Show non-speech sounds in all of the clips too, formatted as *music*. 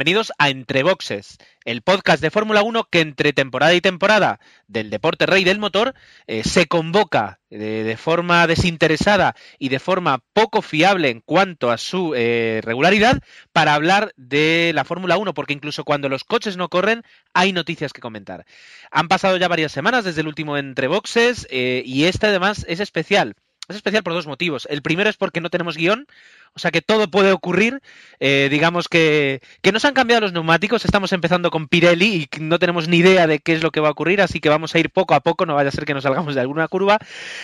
bienvenidos a Entre Boxes, el podcast de Fórmula 1 que entre temporada y temporada del deporte rey del motor eh, se convoca de, de forma desinteresada y de forma poco fiable en cuanto a su eh, regularidad para hablar de la Fórmula 1, porque incluso cuando los coches no corren hay noticias que comentar. Han pasado ya varias semanas desde el último Entre Boxes eh, y este además es especial. Es especial por dos motivos. El primero es porque no tenemos guion, o sea que todo puede ocurrir. Eh, digamos que, que nos han cambiado los neumáticos, estamos empezando con Pirelli y no tenemos ni idea de qué es lo que va a ocurrir, así que vamos a ir poco a poco, no vaya a ser que nos salgamos de alguna curva.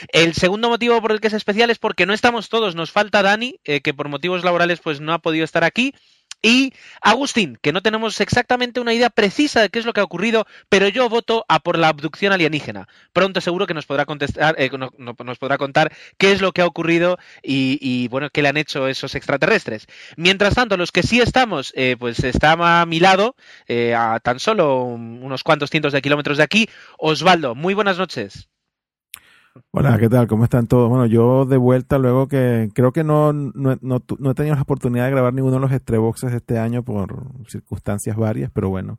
El segundo motivo por el que es especial es porque no estamos todos, nos falta Dani, eh, que por motivos laborales pues no ha podido estar aquí. Y Agustín, que no tenemos exactamente una idea precisa de qué es lo que ha ocurrido, pero yo voto a por la abducción alienígena. Pronto seguro que nos podrá contestar, eh, no- no- nos podrá contar qué es lo que ha ocurrido y, bueno, qué le han hecho esos extraterrestres. Mientras tanto, los que sí estamos, eh, pues está a mi lado, eh, a tan solo un- unos cuantos cientos de kilómetros de aquí, Osvaldo. Muy buenas noches. Hola, ¿qué tal? ¿Cómo están todos? Bueno, yo de vuelta luego que creo que no, no, no, no he tenido la oportunidad de grabar ninguno de los estreboxes este año por circunstancias varias, pero bueno.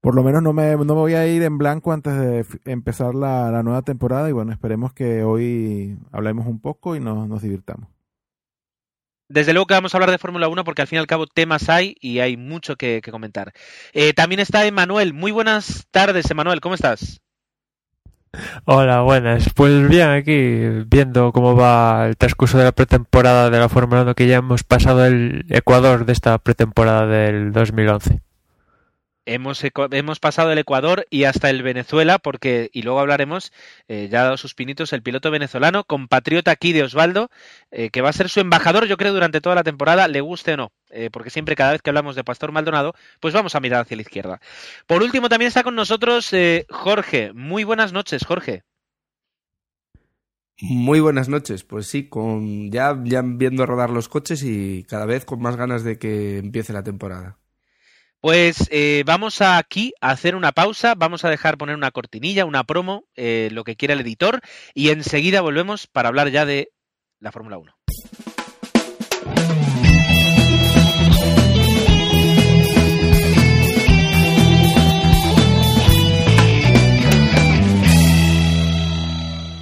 Por lo menos no me, no me voy a ir en blanco antes de empezar la, la nueva temporada y bueno, esperemos que hoy hablemos un poco y nos, nos divirtamos. Desde luego que vamos a hablar de Fórmula 1 porque al fin y al cabo temas hay y hay mucho que, que comentar. Eh, también está Emanuel. Muy buenas tardes, Emanuel. ¿Cómo estás? Hola, buenas. Pues bien, aquí viendo cómo va el transcurso de la pretemporada de la Fórmula 1, que ya hemos pasado el Ecuador de esta pretemporada del 2011. Hemos, hemos pasado el Ecuador y hasta el Venezuela, porque, y luego hablaremos, eh, ya ha dado sus pinitos, el piloto venezolano, compatriota aquí de Osvaldo, eh, que va a ser su embajador, yo creo, durante toda la temporada, le guste o no, eh, porque siempre, cada vez que hablamos de Pastor Maldonado, pues vamos a mirar hacia la izquierda. Por último, también está con nosotros eh, Jorge. Muy buenas noches, Jorge. Muy buenas noches, pues sí, con ya, ya viendo rodar los coches y cada vez con más ganas de que empiece la temporada. Pues eh, vamos aquí a hacer una pausa, vamos a dejar poner una cortinilla, una promo, eh, lo que quiera el editor, y enseguida volvemos para hablar ya de la Fórmula 1.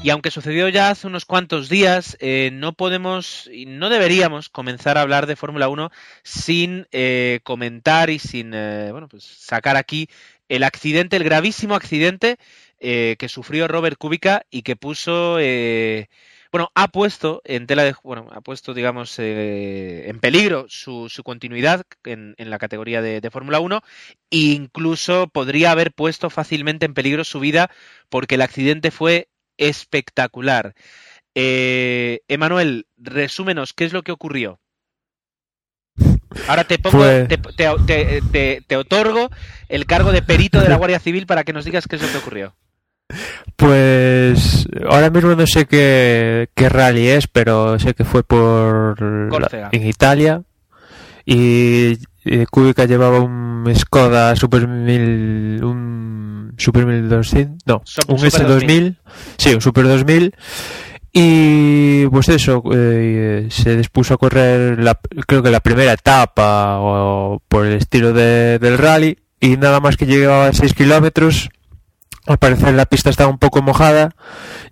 Y aunque sucedió ya hace unos cuantos días, eh, no podemos y no deberíamos comenzar a hablar de Fórmula 1 sin eh, comentar y sin eh, bueno, pues sacar aquí el accidente, el gravísimo accidente eh, que sufrió Robert Kubica y que puso, eh, bueno, ha puesto en tela de, bueno, ha puesto, digamos, eh, en peligro su, continuidad en, en la categoría de, de Fórmula 1 e incluso podría haber puesto fácilmente en peligro su vida porque el accidente fue espectacular. Eh, Emanuel, resúmenos, ¿qué es lo que ocurrió? Ahora te pongo, Pues- te, te- te- te- te otorgo el cargo de perito de la *laughs* Guardia Civil para que nos digas qué es lo que ocurrió. Pues ahora mismo no sé qué, qué rally es, pero sé que fue por la- en Italia y, y Kubica llevaba un Skoda Super 1000, un Super 1200, no, Sup- un Super S2000, sí, un Super 2000 y pues eso, eh, se dispuso a correr la, creo que la primera etapa o por el estilo de- del rally y nada más que llegaba a 6 kilómetros al parecer la pista estaba un poco mojada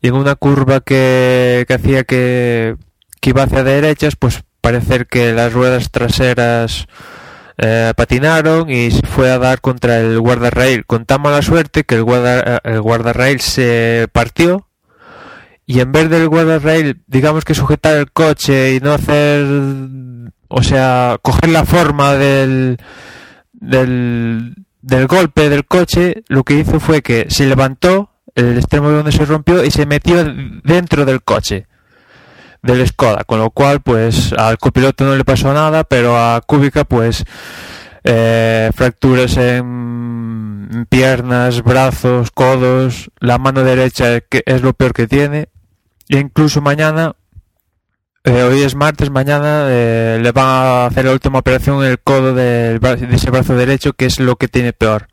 y en una curva que, que hacía que, que iba hacia derechas, pues parecer que las ruedas traseras eh, patinaron y se fue a dar contra el guardarrail con tan mala suerte que el, guarda, el guardarrail se partió y en vez del guardarrail, digamos que sujetar el coche y no hacer, o sea, coger la forma del, del, del golpe del coche, lo que hizo fue que se levantó el extremo de donde se rompió y se metió dentro del coche del Skoda, con lo cual pues al copiloto no le pasó nada, pero a Kubica pues eh, fracturas en piernas, brazos, codos, la mano derecha que es lo peor que tiene Y incluso mañana, eh, hoy es martes, mañana eh, le van a hacer la última operación en el codo bra- de ese brazo derecho, que es lo que tiene peor.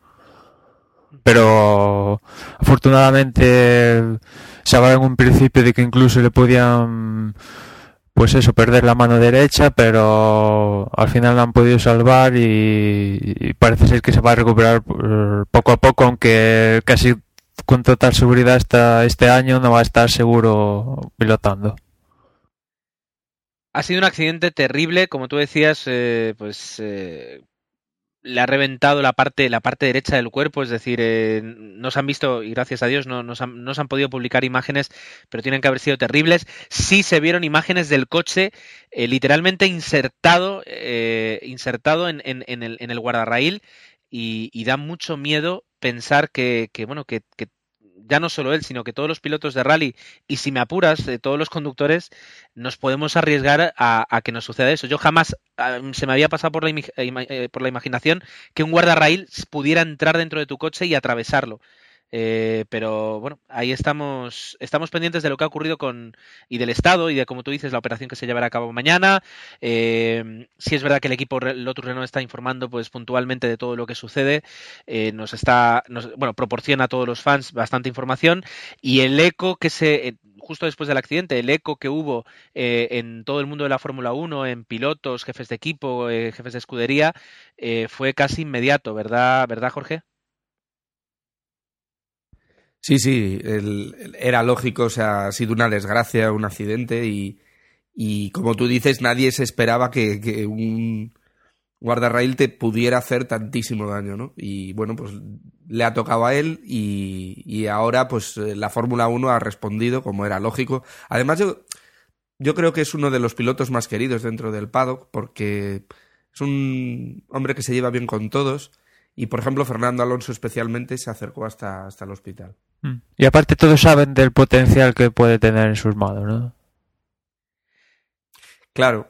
Pero afortunadamente se hablaba en un principio de que incluso le podían, pues eso, perder la mano derecha, pero al final la han podido salvar y, y parece ser que se va a recuperar poco a poco, aunque casi con total seguridad esta, este año no va a estar seguro pilotando. Ha sido un accidente terrible, como tú decías, eh, pues eh, le ha reventado la parte, la parte derecha del cuerpo, es decir, eh, no se han visto, y gracias a Dios no, no, se han, no se han podido publicar imágenes, pero tienen que haber sido terribles. Sí se vieron imágenes del coche eh, literalmente insertado, eh, insertado en, en, el, en guardarraíl y, da mucho miedo pensar que, que bueno, que ya no solo él, sino que todos los pilotos de rally y si me apuras, eh, todos los conductores, nos podemos arriesgar a, que nos suceda eso. Yo jamás se me había pasado por la, eh, eh, por la imaginación que un guardarraíl pudiera entrar dentro de tu coche y atravesarlo. Eh, pero bueno, ahí estamos, estamos pendientes de lo que ha ocurrido con y del estado y de como tú dices la operación que se llevará a cabo mañana. Eh, sí es verdad que el equipo Lotus Renault está informando pues puntualmente de todo lo que sucede, eh, nos está, nos, bueno, proporciona a todos los fans bastante información y el eco que se eh, justo después del accidente, el eco que hubo eh, en todo el mundo de la Fórmula 1, en pilotos, jefes de equipo, jefes de escudería, fue casi inmediato, ¿verdad, verdad Jorge? Sí, sí, el- era lógico, o sea, ha sido una desgracia, un accidente y, y como tú dices, nadie se esperaba que, que un guardarraíl te pudiera hacer tantísimo daño, ¿no? Y bueno, pues le ha tocado a él y, y ahora pues eh, la Fórmula 1 ha respondido como era lógico. Además yo, yo creo que es uno de los pilotos más queridos dentro del paddock porque es un hombre que se lleva bien con todos y por ejemplo Fernando Alonso especialmente se acercó hasta, hasta el hospital. Mm. Y aparte todos saben del potencial que puede tener en sus manos, ¿no? Claro,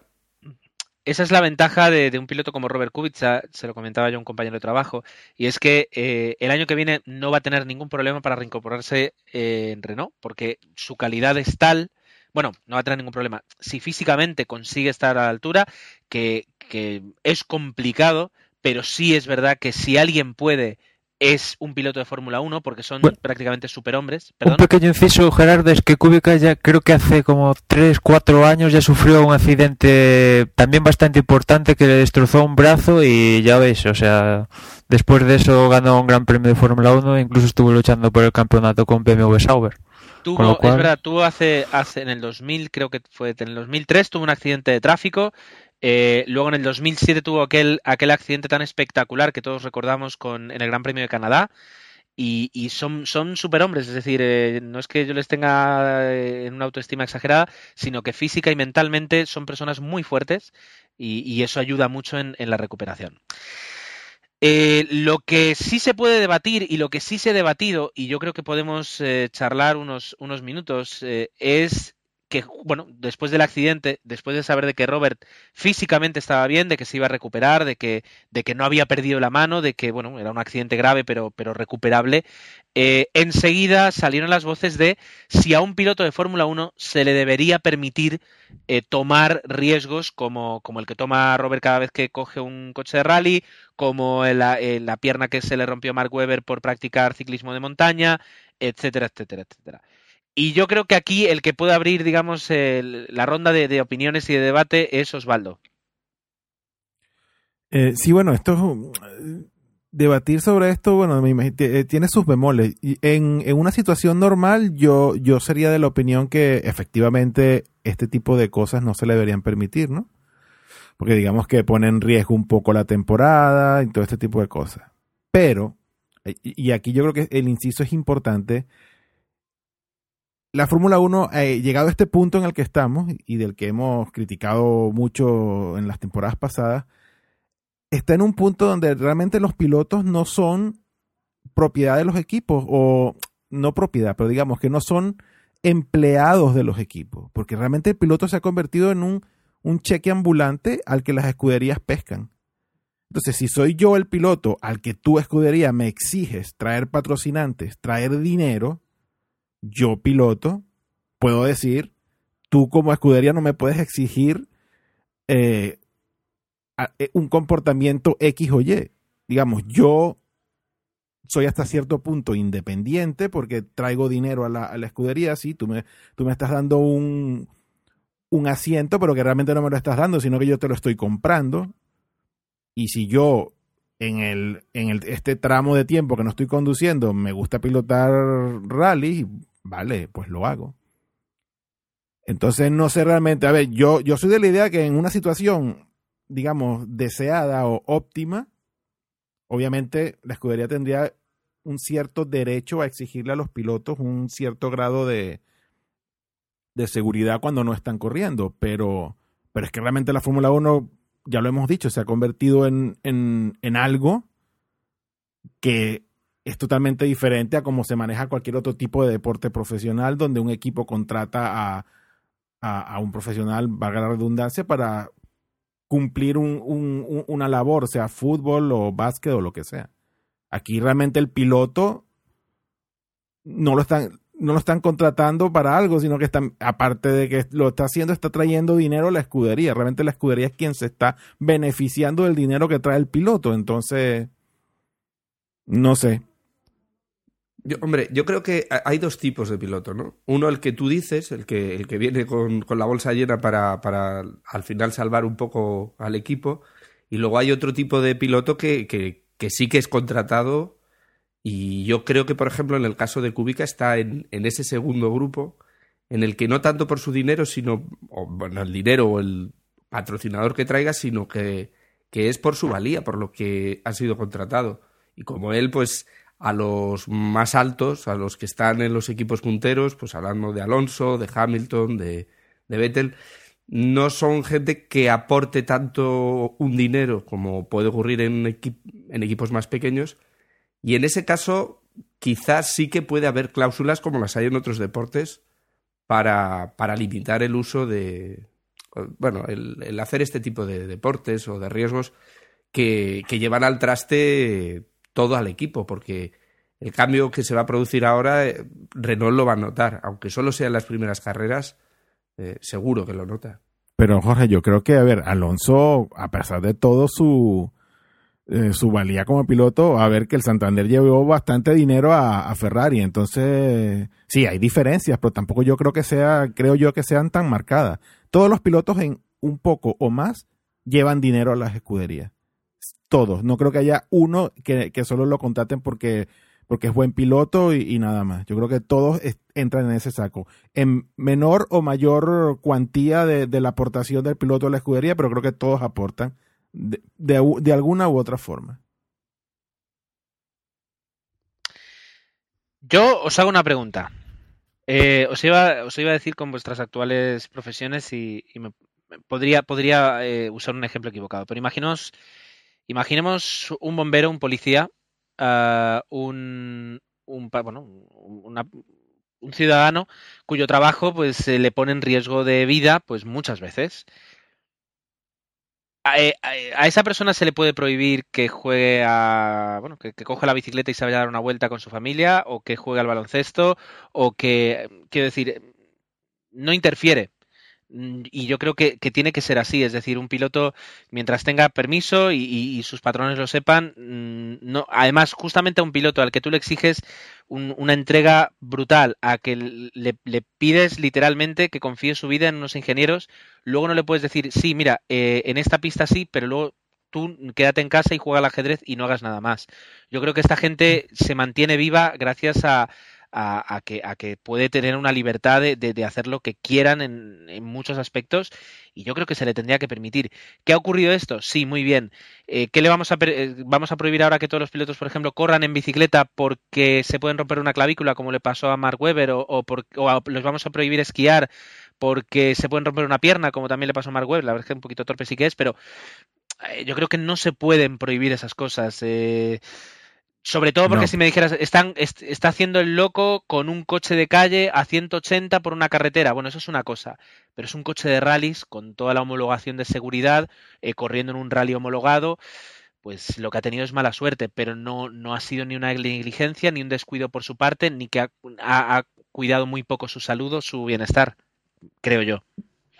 Esa es la ventaja de, de un piloto como Robert Kubica, se lo comentaba yo a un compañero de trabajo, y es que eh, el año que viene no va a tener ningún problema para reincorporarse eh, en Renault, porque su calidad es tal, bueno, no va a tener ningún problema, si físicamente consigue estar a la altura, que, que es complicado, pero sí es verdad que si alguien puede es un piloto de Fórmula 1 porque son Bueno. prácticamente superhombres. Un Perdón. pequeño inciso, Gerardo, es que Kubica ya creo que hace como 3, 4 años ya sufrió un accidente también bastante importante que le destrozó un brazo y ya veis, o sea, después de eso ganó un gran premio de Fórmula 1 e incluso estuvo luchando por el campeonato con BMW Sauber. Tuvo, cual- es verdad, tuvo hace, hace en el 2000, creo que fue en el 2003, tuvo un accidente de tráfico. Eh, luego en el 2007 tuvo aquel, aquel accidente tan espectacular que todos recordamos en el Gran Premio de Canadá. Y, son, son superhombres, es decir, eh, no es que yo les tenga eh, en una autoestima exagerada, sino que física y mentalmente son personas muy fuertes y, eso ayuda mucho en, la recuperación. Lo que sí se puede debatir y lo que sí se ha debatido, y yo creo que podemos charlar unos, unos minutos, es que, bueno, después del accidente, después de saber de que Robert físicamente estaba bien, de que se iba a recuperar, de que, de que no había perdido la mano, de que, bueno, era un accidente grave pero, pero recuperable, eh, enseguida salieron las voces de si a un piloto de Fórmula 1 se le debería permitir eh, tomar riesgos como, como el que toma Robert cada vez que coge un coche de rally, como la, eh, la pierna que se le rompió a Mark Webber por practicar ciclismo de montaña, etcétera, etcétera, etcétera. Y yo creo que aquí el que puede abrir, digamos, el- la ronda de, opiniones y de debate es Osvaldo. Eh, sí, bueno, esto debatir sobre esto, bueno, me eh, tiene sus bemoles. En, una situación normal, yo, yo sería de la opinión que efectivamente este tipo de cosas no se le deberían permitir, ¿no? Porque digamos que pone en riesgo un poco la temporada y todo este tipo de cosas. Pero, y aquí yo creo que el inciso es importante, la Fórmula 1, eh, llegado a este punto en el que estamos y del que hemos criticado mucho en las temporadas pasadas, está en un punto donde realmente los pilotos no son propiedad de los equipos, o no propiedad, pero digamos que no son empleados de los equipos, porque realmente el piloto se ha convertido en un, un cheque ambulante al que las escuderías pescan. Entonces, si soy yo el piloto al que tu escudería me exiges traer patrocinantes, traer dinero, yo piloto, puedo decir, tú como escudería no me puedes exigir eh, eh, un comportamiento X o Y. Digamos, yo soy hasta cierto punto independiente porque traigo dinero a la, escudería, sí, tú me, tú me estás dando un, un asiento, pero que realmente no me lo estás dando, sino que yo te lo estoy comprando. Y si yo en el, en el, este tramo de tiempo que no estoy conduciendo me gusta pilotar rally, vale, pues lo hago. Entonces no sé realmente, a ver, yo, yo soy de la idea que en una situación, digamos, deseada o óptima, obviamente la escudería tendría un cierto derecho a exigirle a los pilotos un cierto grado de, de seguridad cuando no están corriendo, pero, pero es que realmente la Fórmula 1, ya lo hemos dicho, se ha convertido en, en, en algo que es totalmente diferente a cómo se maneja cualquier otro tipo de deporte profesional donde un equipo contrata a, a, un profesional, valga la redundancia, para cumplir un, un, una labor, sea fútbol o básquet o lo que sea. Aquí realmente el piloto no lo están no lo están contratando para algo, sino que están, aparte de que lo está haciendo, está trayendo dinero a la escudería. Realmente la escudería es quien se está beneficiando del dinero que trae el piloto. Entonces, no sé. Yo, hombre, yo creo que hay dos tipos de piloto, ¿no? Uno, el que tú dices, el que, el que viene con, con la bolsa llena para, para, al final salvar un poco al equipo. Y luego hay otro tipo de piloto que, que, que sí que es contratado. Y yo creo que, por ejemplo, en el caso de Kubica está en, en ese segundo grupo, en el que no tanto por su dinero, sino, o, bueno, el dinero o el patrocinador que traiga, sino que, que es por su valía, por lo que ha sido contratado. Y como él, pues a los más altos, a los que están en los equipos punteros, pues hablando de Alonso, de Hamilton, de, de Vettel, no son gente que aporte tanto un dinero como puede ocurrir en, en equipos más pequeños. Y en ese caso, quizás sí que puede haber cláusulas como las hay en otros deportes para, para limitar el uso de, bueno, el, hacer este tipo de deportes o de riesgos que, que llevan al traste todo al equipo, porque el cambio que se va a producir ahora, eh, Renault lo va a notar, aunque solo sean las primeras carreras, eh, seguro que lo nota. Pero Jorge, yo creo que, a ver, Alonso, a pesar de todo su, eh, su valía como piloto, a ver que el Santander llevó bastante dinero a, Ferrari, entonces sí, hay diferencias, pero tampoco yo creo que sea, creo yo que sean tan marcadas. Todos los pilotos en un poco o más llevan dinero a las escuderías todos. No creo que haya uno que, que solo lo contraten porque, porque es buen piloto y, nada más. Yo creo que todos entran en ese saco. En menor o mayor cuantía de, de, la aportación del piloto a la escudería, pero creo que todos aportan de, de, alguna u otra forma. Yo os hago una pregunta. Eh, os, iba, os iba a decir con vuestras actuales profesiones y, me, podría, podría eh, usar un ejemplo equivocado, pero imaginaos Imaginemos un bombero, un policía, uh, un, un, bueno, una, un ciudadano cuyo trabajo pues le pone en riesgo de vida pues muchas veces. A, a, esa persona se le puede prohibir que juegue a. Bueno, que, que coja la bicicleta y se vaya a dar una vuelta con su familia, o que juegue al baloncesto, o que. Quiero decir, no interfiere y yo creo que, que, tiene que ser así, es decir, un piloto, mientras tenga permiso y, y, sus patrones lo sepan, mm, no, además, justamente a un piloto al que tú le exiges un, una entrega brutal, a que le, le, pides literalmente que confíe su vida en unos ingenieros, luego no le puedes decir, sí, mira, eh, en esta pista sí, pero luego tú quédate en casa y juega al ajedrez y no hagas nada más. Yo creo que esta gente se mantiene viva gracias a a, que, a que puede tener una libertad de, hacer lo que quieran en, muchos aspectos y yo creo que se le tendría que permitir. ¿Qué ha ocurrido esto? Sí, muy bien. Eh, ¿Qué le vamos a, eh, vamos a prohibir ahora que todos los pilotos, por ejemplo, corran en bicicleta porque se pueden romper una clavícula como le pasó a Mark Webber o, los vamos a prohibir esquiar porque se pueden romper una pierna como también le pasó a Mark Webber? La verdad es que un poquito torpe sí que es, pero eh, yo creo que no se pueden prohibir esas cosas. Eh, sobre todo porque no. si me dijeras, están, est está haciendo el loco con un coche de calle a 180 por una carretera. Bueno, eso es una cosa. Pero es un coche de rallies con toda la homologación de seguridad, eh, corriendo en un rally homologado. Pues lo que ha tenido es mala suerte, pero no, no ha sido ni una negligencia, ni un descuido por su parte, ni que ha, ha, ha cuidado muy poco su salud o su bienestar, creo yo.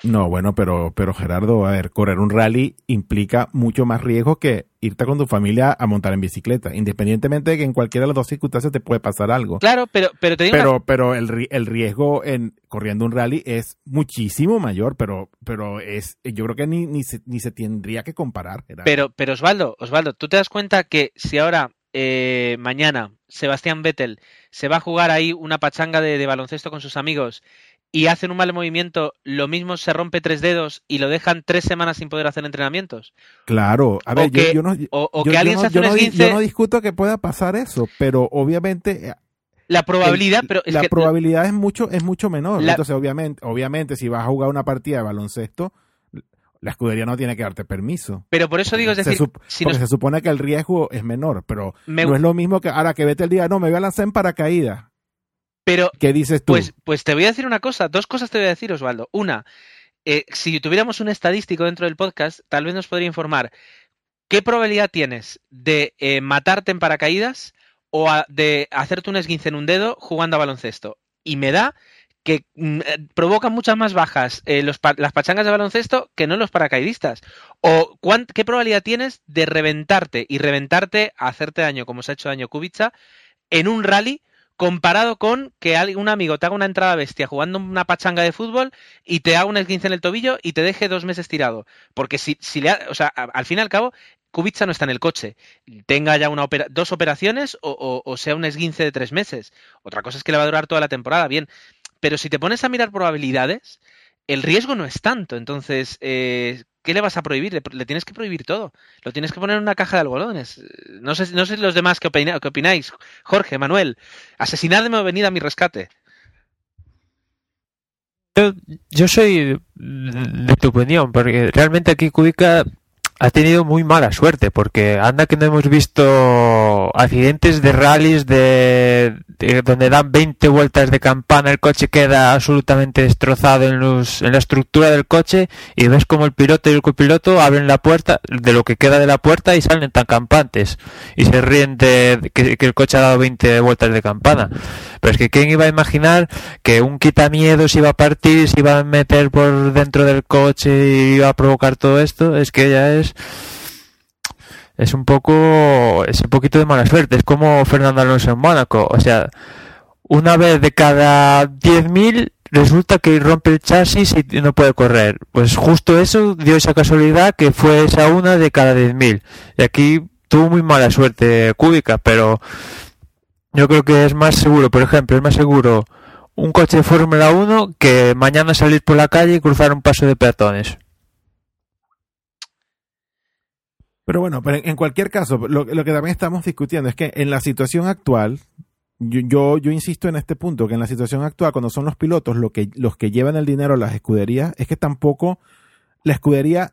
No, bueno, pero, pero Gerardo, a ver, correr un rally implica mucho más riesgo que irte con tu familia a montar en bicicleta, independientemente de que en cualquiera de las dos circunstancias te puede pasar algo. Claro, pero, pero te digo Pero, una- pero el, el riesgo en corriendo un rally es muchísimo mayor, pero, pero es, yo creo que ni, ni, se, ni se tendría que comparar. Pero, pero Osvaldo, Osvaldo, ¿tú te das cuenta que si ahora, eh, mañana, Sebastián Vettel se va a jugar ahí una pachanga de, de baloncesto con sus amigos y hacen un mal movimiento, lo mismo se rompe tres dedos y lo dejan tres semanas sin poder hacer entrenamientos? Claro, a ver, o que- yo, yo no, O, o yo- que yo alguien no- se hace yo un no di- esguince, yo no discuto que pueda pasar eso, pero obviamente eh, la probabilidad, el- pero es la que probabilidad es mucho es mucho menor. La- Entonces, obviamente, obviamente, si vas a jugar una partida de baloncesto, la escudería no tiene que darte permiso. pero por eso digo, es Se decir, sup- si porque nos- se supone que el riesgo es menor, pero me- no es lo mismo que ahora que vete el día, no, me voy a lanzar en paracaídas. Pero ¿Qué dices tú? Pues, pues te voy a decir una cosa, dos cosas te voy a decir, Osvaldo. Una, eh, si tuviéramos un estadístico dentro del podcast, tal vez nos podría informar qué probabilidad tienes de eh, matarte en paracaídas o a- de hacerte un esguince en un dedo jugando a baloncesto. Y me da que mm, eh, provocan muchas más bajas eh, los pa- las pachangas de baloncesto que no los paracaidistas. O qué probabilidad tienes de reventarte y reventarte, a hacerte daño como se ha hecho daño Kubica, en un rally comparado con que un amigo te haga una entrada bestia jugando una pachanga de fútbol y te haga un esguince en el tobillo y te deje dos meses tirado. Porque si, si le ha- o sea, al fin y al cabo, Kubica no está en el coche. Tenga ya una opera- dos operaciones o, o- o sea un esguince de tres meses. Otra cosa es que le va a durar toda la temporada, bien. Pero si te pones a mirar probabilidades, el riesgo no es tanto. Entonces, eh, ¿qué le vas a prohibir? Le, tienes que prohibir todo. Lo tienes que poner en una caja de algodones. No sé, no sé los demás qué, opináis. Jorge, Manuel, asesinadme o venid a mi rescate. Yo, yo soy de tu opinión, porque realmente aquí Kubica ha tenido muy mala suerte, porque anda que no hemos visto accidentes de rallies de, de donde dan 20 vueltas de campana, el coche queda absolutamente destrozado en, los, en la estructura del coche y ves como el piloto y el copiloto abren la puerta, de lo que queda de la puerta y salen tan campantes y se ríen de que, el coche ha dado 20 vueltas de campana. Pero es que quién iba a imaginar que un quitamiedos iba a partir, se iba a meter por dentro del coche y iba a provocar todo esto, es que ya es es un poco es un poquito de mala suerte, es como Fernando Alonso en Mónaco, o sea, una vez de cada 10.000 resulta que rompe el chasis y no puede correr. Pues justo eso dio esa casualidad que fue esa una de cada 10.000. Y aquí tuvo muy mala suerte Kubica, pero yo creo que es más seguro, por ejemplo, es más seguro un coche de Fórmula 1 que mañana salir por la calle y cruzar un paso de peatones. Pero bueno, pero en cualquier caso, lo, lo que también estamos discutiendo es que en la situación actual, yo, yo, yo insisto en este punto, que en la situación actual, cuando son los pilotos lo que, los que llevan el dinero a las escuderías, es que tampoco la escudería,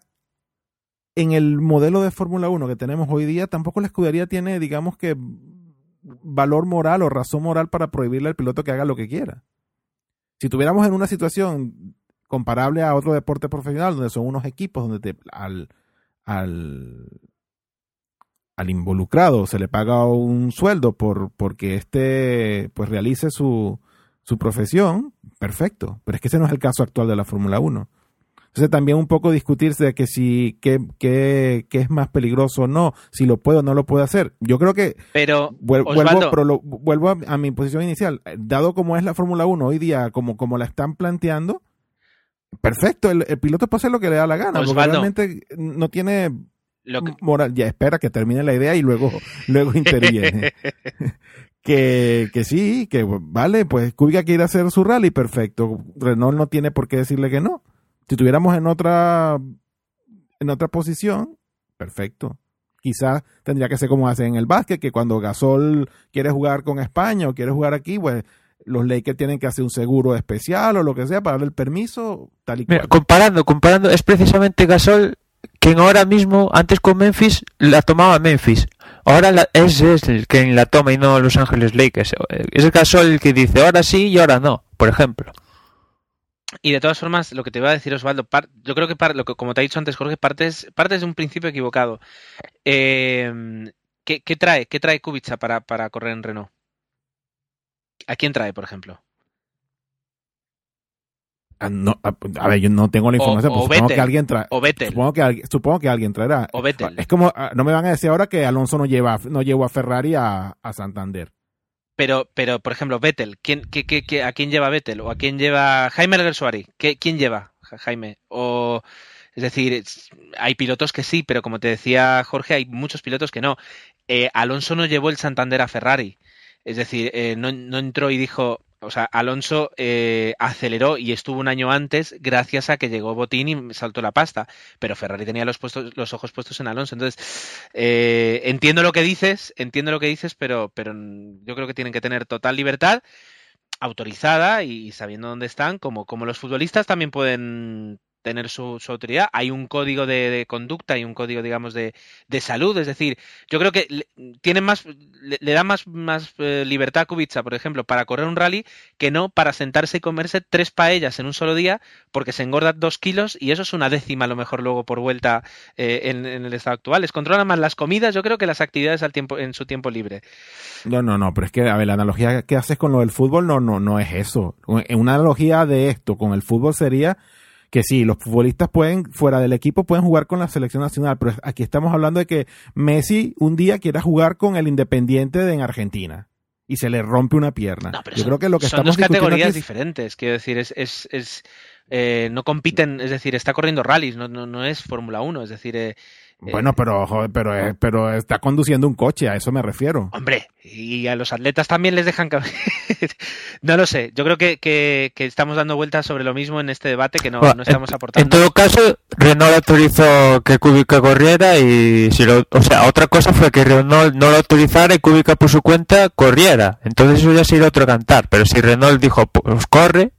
en el modelo de Fórmula 1 que tenemos hoy día, tampoco la escudería tiene, digamos que, valor moral o razón moral para prohibirle al piloto que haga lo que quiera. Si tuviéramos en una situación comparable a otro deporte profesional, donde son unos equipos donde te, al, al, al involucrado se le paga un sueldo por porque éste pues realice su, su profesión, perfecto. Pero es que ese no es el caso actual de la Fórmula 1. Entonces también un poco discutirse de que si qué, qué, qué es más peligroso o no, si lo puedo o no lo puedo hacer. Yo creo que Pero, Vuel- Osvaldo, vuelvo, pero lo- vuelvo a, a mi posición inicial. Dado como es la Fórmula 1 hoy día, como, como la están planteando, perfecto, el, el piloto puede hacer lo que le da la gana, porque realmente no tiene lo que- moral. Ya espera que termine la idea y luego, *laughs* luego interviene. *laughs* que, que sí, que vale, pues Kubica quiere hacer su rally, perfecto. Renault no tiene por qué decirle que no. Si tuviéramos en otra, en otra posición, perfecto. Quizás tendría que ser como hacen en el básquet, que cuando Gasol quiere jugar con España o quiere jugar aquí, pues los Lakers tienen que hacer un seguro especial o lo que sea para darle el permiso, tal y cual. Mira, comparando, comparando, es precisamente Gasol quien ahora mismo, antes con Memphis, la tomaba Memphis. Ahora la- es, es el quien la toma y no Los Ángeles Lakers. Es Gasol el que dice ahora sí y ahora no, por ejemplo. Y de todas formas, lo que te iba a decir, Osvaldo, par- yo creo que, par- lo que como te ha dicho antes, Jorge, partes, partes de un principio equivocado. Eh, ¿qué, qué trae? ¿Qué trae Kubica para, para correr en Renault? ¿A quién trae, por ejemplo? Ah, no, a, a ver, yo no tengo la información, O- pero o supongo Vettel. que alguien trae. O. Supongo que, alguien- supongo que alguien traerá. O Vettel. Es como, ah, no me van a decir ahora que Alonso no lleva, no llevó a Ferrari a, a Santander. Pero, pero, por ejemplo, Vettel, ¿quién, qué, qué- qué- ¿a quién lleva Vettel? ¿O a quién lleva Jaime Alguersuari? ¿Qué- ¿Quién lleva Ja- Jaime? O, es decir, hay pilotos que sí, pero como te decía Jorge, hay muchos pilotos que no. Eh, Alonso no llevó el Santander a Ferrari. Es decir, eh, no, entró y dijo, o sea, Alonso eh, aceleró y estuvo un año antes gracias a que llegó Botín y saltó la pasta. Pero Ferrari tenía los, ojos puestos en Alonso. Entonces, eh, entiendo lo que dices, entiendo lo que dices, pero, yo creo que tienen que tener total libertad autorizada y sabiendo dónde están, como los futbolistas también pueden tener su, autoridad. Hay un código de, conducta y un código, digamos, de, de salud. Es decir, yo creo que le, tienen más, le, da más, más eh, libertad a Kubica, por ejemplo, para correr un rally que no para sentarse y comerse tres paellas en un solo día porque se engorda dos kilos y eso es una décima a lo mejor luego por vuelta eh, en, en el estado actual. Les controlan más las comidas, yo creo que las actividades al tiempo, en su tiempo libre. No, no, no, pero es que, a ver, la analogía que haces con lo del fútbol no, no, no es eso. Una analogía de esto con el fútbol sería que sí, los futbolistas pueden, fuera del equipo, pueden jugar con la selección nacional, pero aquí estamos hablando de que Messi un día quiera jugar con el Independiente de en Argentina y se le rompe una pierna. No, pero Yo son, creo que lo que son estamos dos categorías es- diferentes. Quiero decir, es, es, es eh, no compiten, es decir, está corriendo rallies, no, no, no es Fórmula 1, es decir, eh, Bueno, pero, joder, pero, eh, pero está conduciendo un coche, a eso me refiero. Hombre, y a los atletas también les dejan *laughs* No lo sé, yo creo que, que, que estamos dando vueltas sobre lo mismo en este debate que no, Bueno, no estamos aportando. en todo caso, Renault autorizó que Kubica corriera y si lo, o sea, otra cosa fue que Renault no lo autorizara y Kubica por su cuenta corriera. Entonces eso ya sería otro cantar. Pero si Renault dijo, pues corre,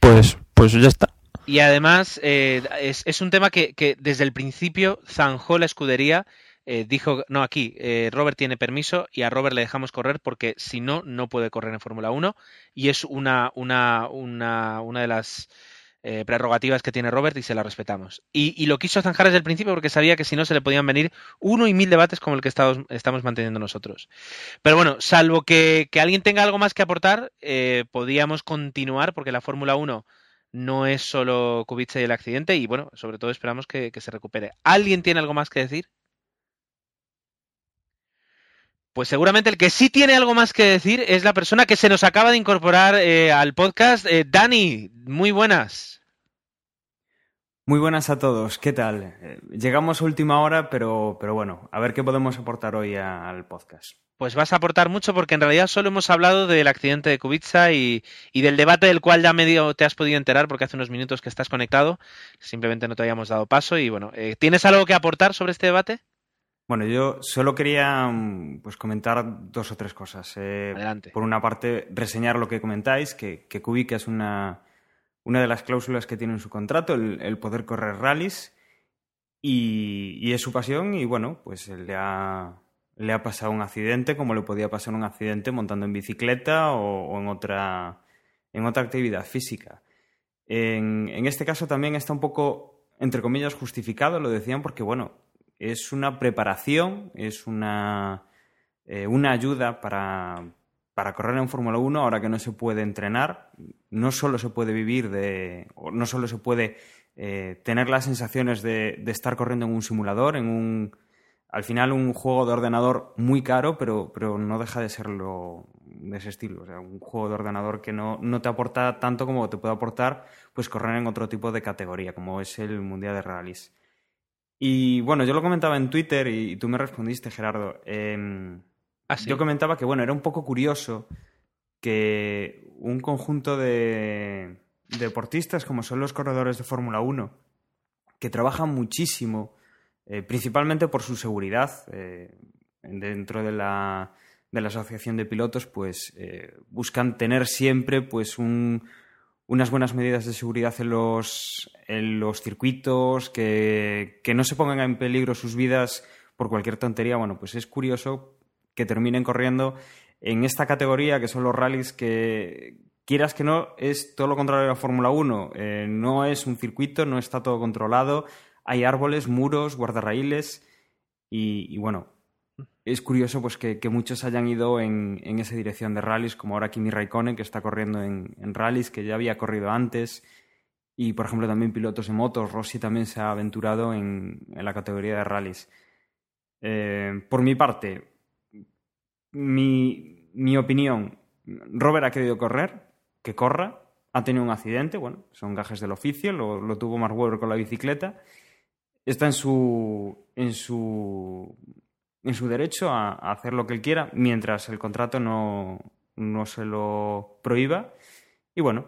pues, pues ya está. Y además eh, es, un tema que, que desde el principio zanjó la escudería. eh, dijo, no, aquí, eh, Robert tiene permiso y a Robert le dejamos correr porque si no, no puede correr en Fórmula 1 y es una, una, una, una de las eh, prerrogativas que tiene Robert y se la respetamos. Y, y lo quiso zanjar desde el principio porque sabía que si no se le podían venir uno y mil debates como el que estamos, estamos manteniendo nosotros. Pero bueno, salvo que, que alguien tenga algo más que aportar, eh, podíamos continuar porque la Fórmula 1 no es solo Kubica y el accidente y bueno, sobre todo esperamos que, se recupere. ¿Alguien tiene algo más que decir? Pues seguramente el que sí tiene algo más que decir es la persona que se nos acaba de incorporar eh, al podcast. Eh, Dani, muy buenas. Muy buenas a todos, ¿qué tal? Eh, llegamos a última hora, pero, pero bueno, a ver qué podemos aportar hoy a- al podcast. Pues vas a aportar mucho porque en realidad solo hemos hablado del accidente de Kubica y, y del debate del cual ya medio te has podido enterar porque hace unos minutos que estás conectado. Simplemente no te habíamos dado paso y bueno, eh, ¿tienes algo que aportar sobre este debate? Bueno, yo solo quería mm, pues comentar dos o tres cosas. Eh, Adelante. por una parte, reseñar lo que comentáis, que, que Kubica es una, una de las cláusulas que tiene en su contrato, el, el poder correr rallies, y, es su pasión, y bueno, pues le ha, le ha pasado un accidente como le podía pasar un accidente montando en bicicleta o, en, otra, en otra actividad física. En, en este caso también está un poco, entre comillas, justificado, lo decían, porque bueno, es una preparación, es una, eh, una ayuda para, para correr en Fórmula 1 ahora que no se puede entrenar. No solo se puede vivir de. no solo se puede eh, tener las sensaciones de, estar corriendo en un simulador, en un. Al final, un juego de ordenador muy caro, pero, pero no deja de serlo de ese estilo. O sea, un juego de ordenador que no, no te aporta tanto como te puede aportar pues correr en otro tipo de categoría, como es el Mundial de Rallys. Y bueno, yo lo comentaba en Twitter y, y tú me respondiste, Gerardo. Em, Ah, sí. Yo comentaba que, bueno, era un poco curioso que un conjunto de deportistas, como son los corredores de Fórmula 1, que trabajan muchísimo, eh, principalmente por su seguridad, eh, dentro de la, de la asociación de pilotos, pues eh, buscan tener siempre pues un, unas buenas medidas de seguridad en los, en los circuitos, que, que no se pongan en peligro sus vidas por cualquier tontería. Bueno, pues es curioso que terminen corriendo en esta categoría que son los rallies que quieras que no es todo lo contrario de la Fórmula 1 Eh, no es un circuito no está todo controlado hay árboles muros guardarraíles y, bueno es curioso pues que, muchos hayan ido en, en, esa dirección de rallies como ahora Kimi Raikkonen que está corriendo en, en rallies que ya había corrido antes Y, por ejemplo, también pilotos de motos. Rossi también se ha aventurado en, la categoría de rallies. Eh, por mi parte, mi, mi opinión, Robert ha querido correr, que corra, ha tenido un accidente, bueno, son gajes del oficio, lo, tuvo Mark Webber con la bicicleta, está en su, en su, en su derecho a, hacer lo que él quiera mientras el contrato no, no se lo prohíba. Y bueno,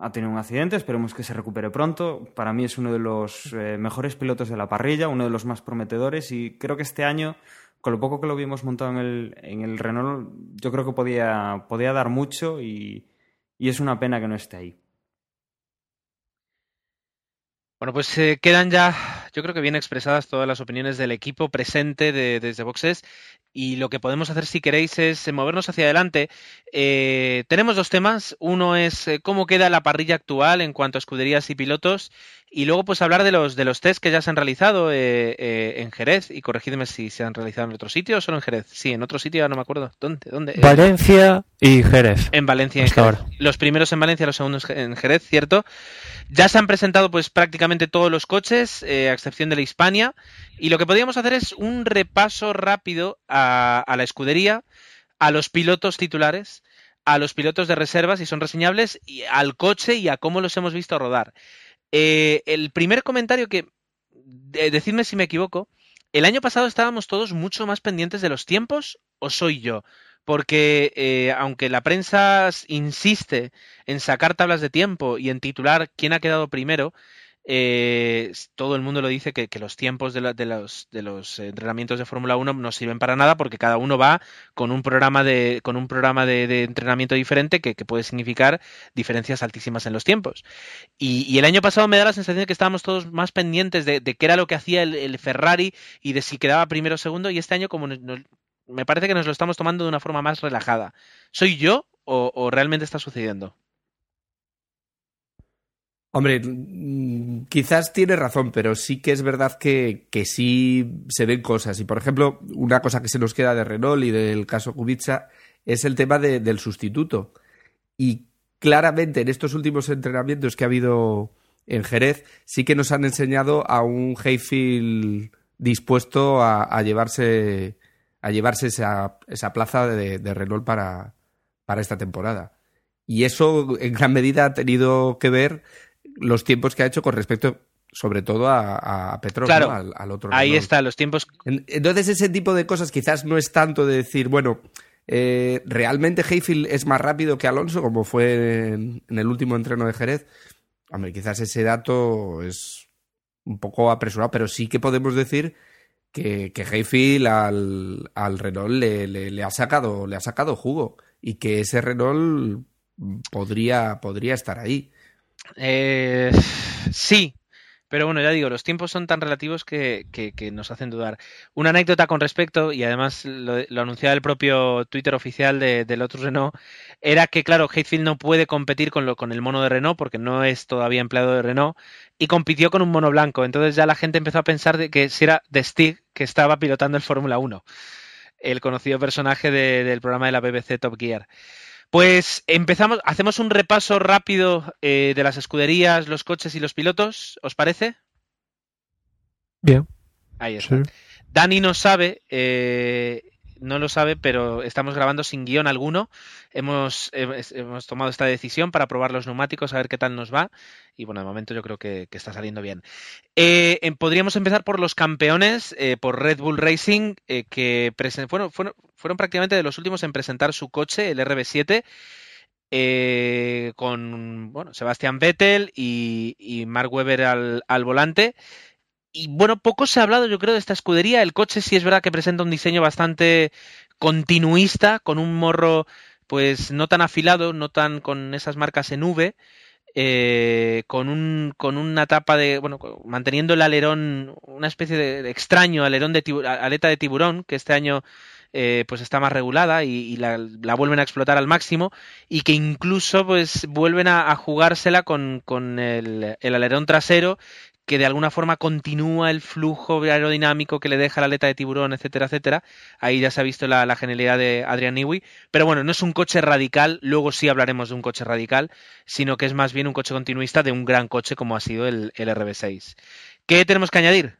ha tenido un accidente, esperemos que se recupere pronto. Para mí es uno de los eh, mejores pilotos de la parrilla, uno de los más prometedores y creo que este año, con lo poco que lo vimos montado en el, en el Renault, yo creo que podía, podía dar mucho y, y es una pena que no esté ahí. Bueno, pues eh, quedan ya, yo creo que bien expresadas todas las opiniones del equipo presente de, desde Boxes y lo que podemos hacer si queréis es movernos hacia adelante. Eh, tenemos dos temas. Uno es eh, cómo queda la parrilla actual en cuanto a escuderías y pilotos y luego pues hablar de los de los test que ya se han realizado en Jerez y corregidme si se han realizado en otro sitio o solo en Jerez. Sí, en otro sitio, no me acuerdo. ¿Dónde? ¿Dónde? Valencia y Jerez. En Valencia y Jerez. Los primeros en Valencia, los segundos en Jerez, ¿cierto? Ya se han presentado pues prácticamente todos los coches, eh, a excepción de la Hispania, y lo que podríamos hacer es un repaso rápido a, la escudería, a los pilotos titulares, a los pilotos de reserva, si son reseñables, y al coche y a cómo los hemos visto rodar. Eh, el primer comentario que, decidme si me equivoco, el año pasado estábamos todos mucho más pendientes de los tiempos, o soy yo porque eh, aunque la prensa insiste en sacar tablas de tiempo y en titular quién ha quedado primero, eh, todo el mundo lo dice que, los tiempos de, los, entrenamientos de Fórmula 1 no sirven para nada porque cada uno va con un programa de, con un programa de, entrenamiento diferente que, puede significar diferencias altísimas en los tiempos. Y, el año pasado me da la sensación de que estábamos todos más pendientes de, qué era lo que hacía el, Ferrari y de si quedaba primero o segundo y este año como me parece que nos lo estamos tomando de una forma más relajada. ¿Soy yo o, realmente está sucediendo? Hombre, mm, quizás tiene razón, pero sí que es verdad que, sí se ven cosas. Y por ejemplo, una cosa que se nos queda de Renault y del caso Kubica es el tema del sustituto. Y claramente en estos últimos entrenamientos que ha habido en Jerez, sí que nos han enseñado a un Hayfield dispuesto a llevarse a llevarse esa, esa plaza de, Renault para, para esta temporada. Y eso en gran medida ha tenido que ver los tiempos que ha hecho con respecto sobre todo a, a Petrov, al, otro. Ahí está, los tiempos. Entonces ese tipo de cosas quizás no es tanto de decir, bueno, eh, realmente Hayfield es más rápido que Alonso, como fue en, en, el último entreno de Jerez. Hombre, quizás ese dato es un poco apresurado, pero sí que podemos decir que, que Hayfield al, al Renault le, le, ha sacado, le ha sacado jugo y que ese Renault podría, podría estar ahí. Eh, sí, pero bueno, ya digo, los tiempos son tan relativos que, nos hacen dudar. Una anécdota con respecto, y además lo, anunciaba el propio Twitter oficial del otro Renault, era que, claro, Hayfield no puede competir con, lo, con el mono de Renault porque no es todavía empleado de Renault y compitió con un mono blanco. Entonces ya la gente empezó a pensar de que si era de Stig que estaba pilotando el Fórmula 1, el conocido personaje del programa de la BBC Top Gear. Pues empezamos, hacemos un repaso rápido eh, de las escuderías, los coches y los pilotos, ¿os parece? Bien. Ahí está. Dani no sabe eh, no lo sabe, pero estamos grabando sin guion alguno. Hemos, hemos tomado esta decisión para probar los neumáticos, a ver qué tal nos va. Y bueno, de momento yo creo que, está saliendo bien. Eh, em, podríamos empezar por los campeones, eh, por Red Bull Racing, eh, que fueron, fueron, prácticamente de los últimos en presentar su coche, el RB7. con bueno, Sebastián Vettel y, y Mark Webber al, al volante y bueno, poco se ha hablado, yo creo, de esta escudería. El coche sí es verdad que presenta un diseño bastante continuista, con un morro, pues no tan afilado, no tan con esas marcas en V, eh, con, un, con una tapa de, bueno, manteniendo el alerón, una especie de, extraño alerón de aleta de tiburón, que este año eh, pues está más regulada y, la, vuelven a explotar al máximo y que incluso pues vuelven a, jugársela con, con el, el, alerón trasero que de alguna forma continúa el flujo aerodinámico que le deja la aleta de tiburón, etcétera, etcétera. Ahí ya se ha visto la, genialidad de Adrian Newey. Pero bueno, no es un coche radical, luego sí hablaremos de un coche radical, sino que es más bien un coche continuista de un gran coche como ha sido el, el RB6. ¿Qué tenemos que añadir?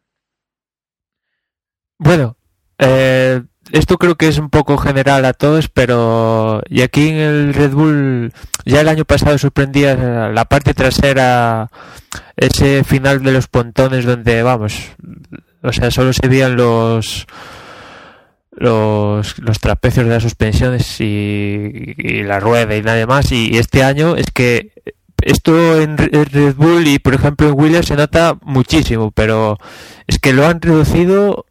Bueno, eh, esto creo que es un poco general a todos, pero y aquí en el Red Bull ya el año pasado sorprendía la parte trasera, ese final de los pontones donde vamos, o sea, solo se veían los los, los trapecios de las suspensiones y, la rueda y nada más. Y, este año es que esto en Red Bull y por ejemplo en Williams se nota muchísimo, pero es que lo han reducido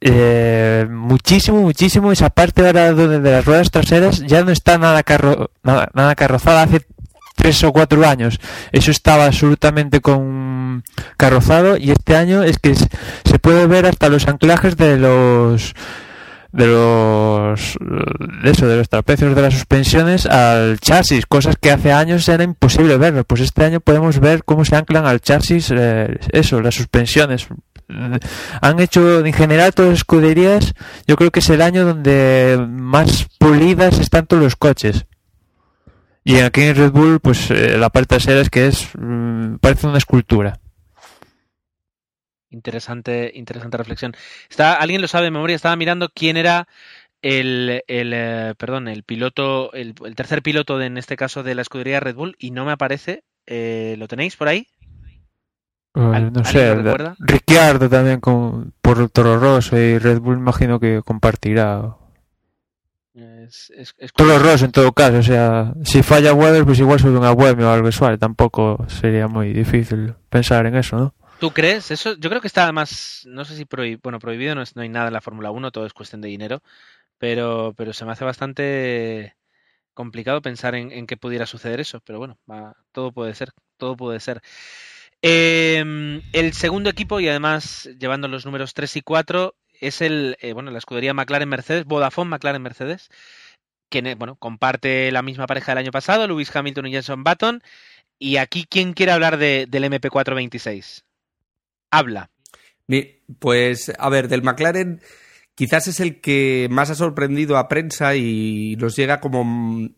eh, muchísimo, muchísimo. Esa parte ahora de, las ruedas traseras ya no está nada, carro, nada, carrozada. Hace tres o cuatro años eso estaba absolutamente con carrozado y este año es que se puede ver hasta los anclajes de los de los de eso de los trapecios de las suspensiones al chasis cosas que hace años era imposible ver pues este año podemos ver cómo se anclan al chasis eh, eso las suspensiones han hecho en general todas las escuderías yo creo que es el año donde más pulidas están todos los coches. Y aquí en Red Bull pues eh, la parte trasera es que es mm, parece una escultura. Interesante interesante reflexión. Está alguien lo sabe de memoria estaba mirando quién era el, el eh, perdón el piloto el, tercer piloto de, en este caso de la escudería Red Bull y no me aparece eh, lo tenéis por ahí no sé, Ricciardo también con, por Toro Rosso y Red Bull imagino que compartirá. Es, Toro Rosso en todo caso, o sea, si falla Weber pues igual sube un Buemi o algo suave, tampoco sería muy difícil pensar en eso, ¿no? ¿Tú crees? Eso, yo creo que está más, no sé si prohibido, bueno, prohibido no, es, no hay nada en la Fórmula 1, todo es cuestión de dinero, pero, pero se me hace bastante complicado pensar en, en que pudiera suceder eso, pero bueno, todo puede ser, todo puede ser. Em, el segundo equipo, y además llevando los números 3 y 4, es el, eh, bueno, la escudería McLaren Mercedes, Vodafone McLaren Mercedes, que bueno, comparte la misma pareja del año pasado, Lewis Hamilton y Jenson Button. Y aquí, ¿quién quiere hablar de, del MP426? Habla. Pues, a ver, del McLaren quizás es el que más ha sorprendido a prensa y nos llega como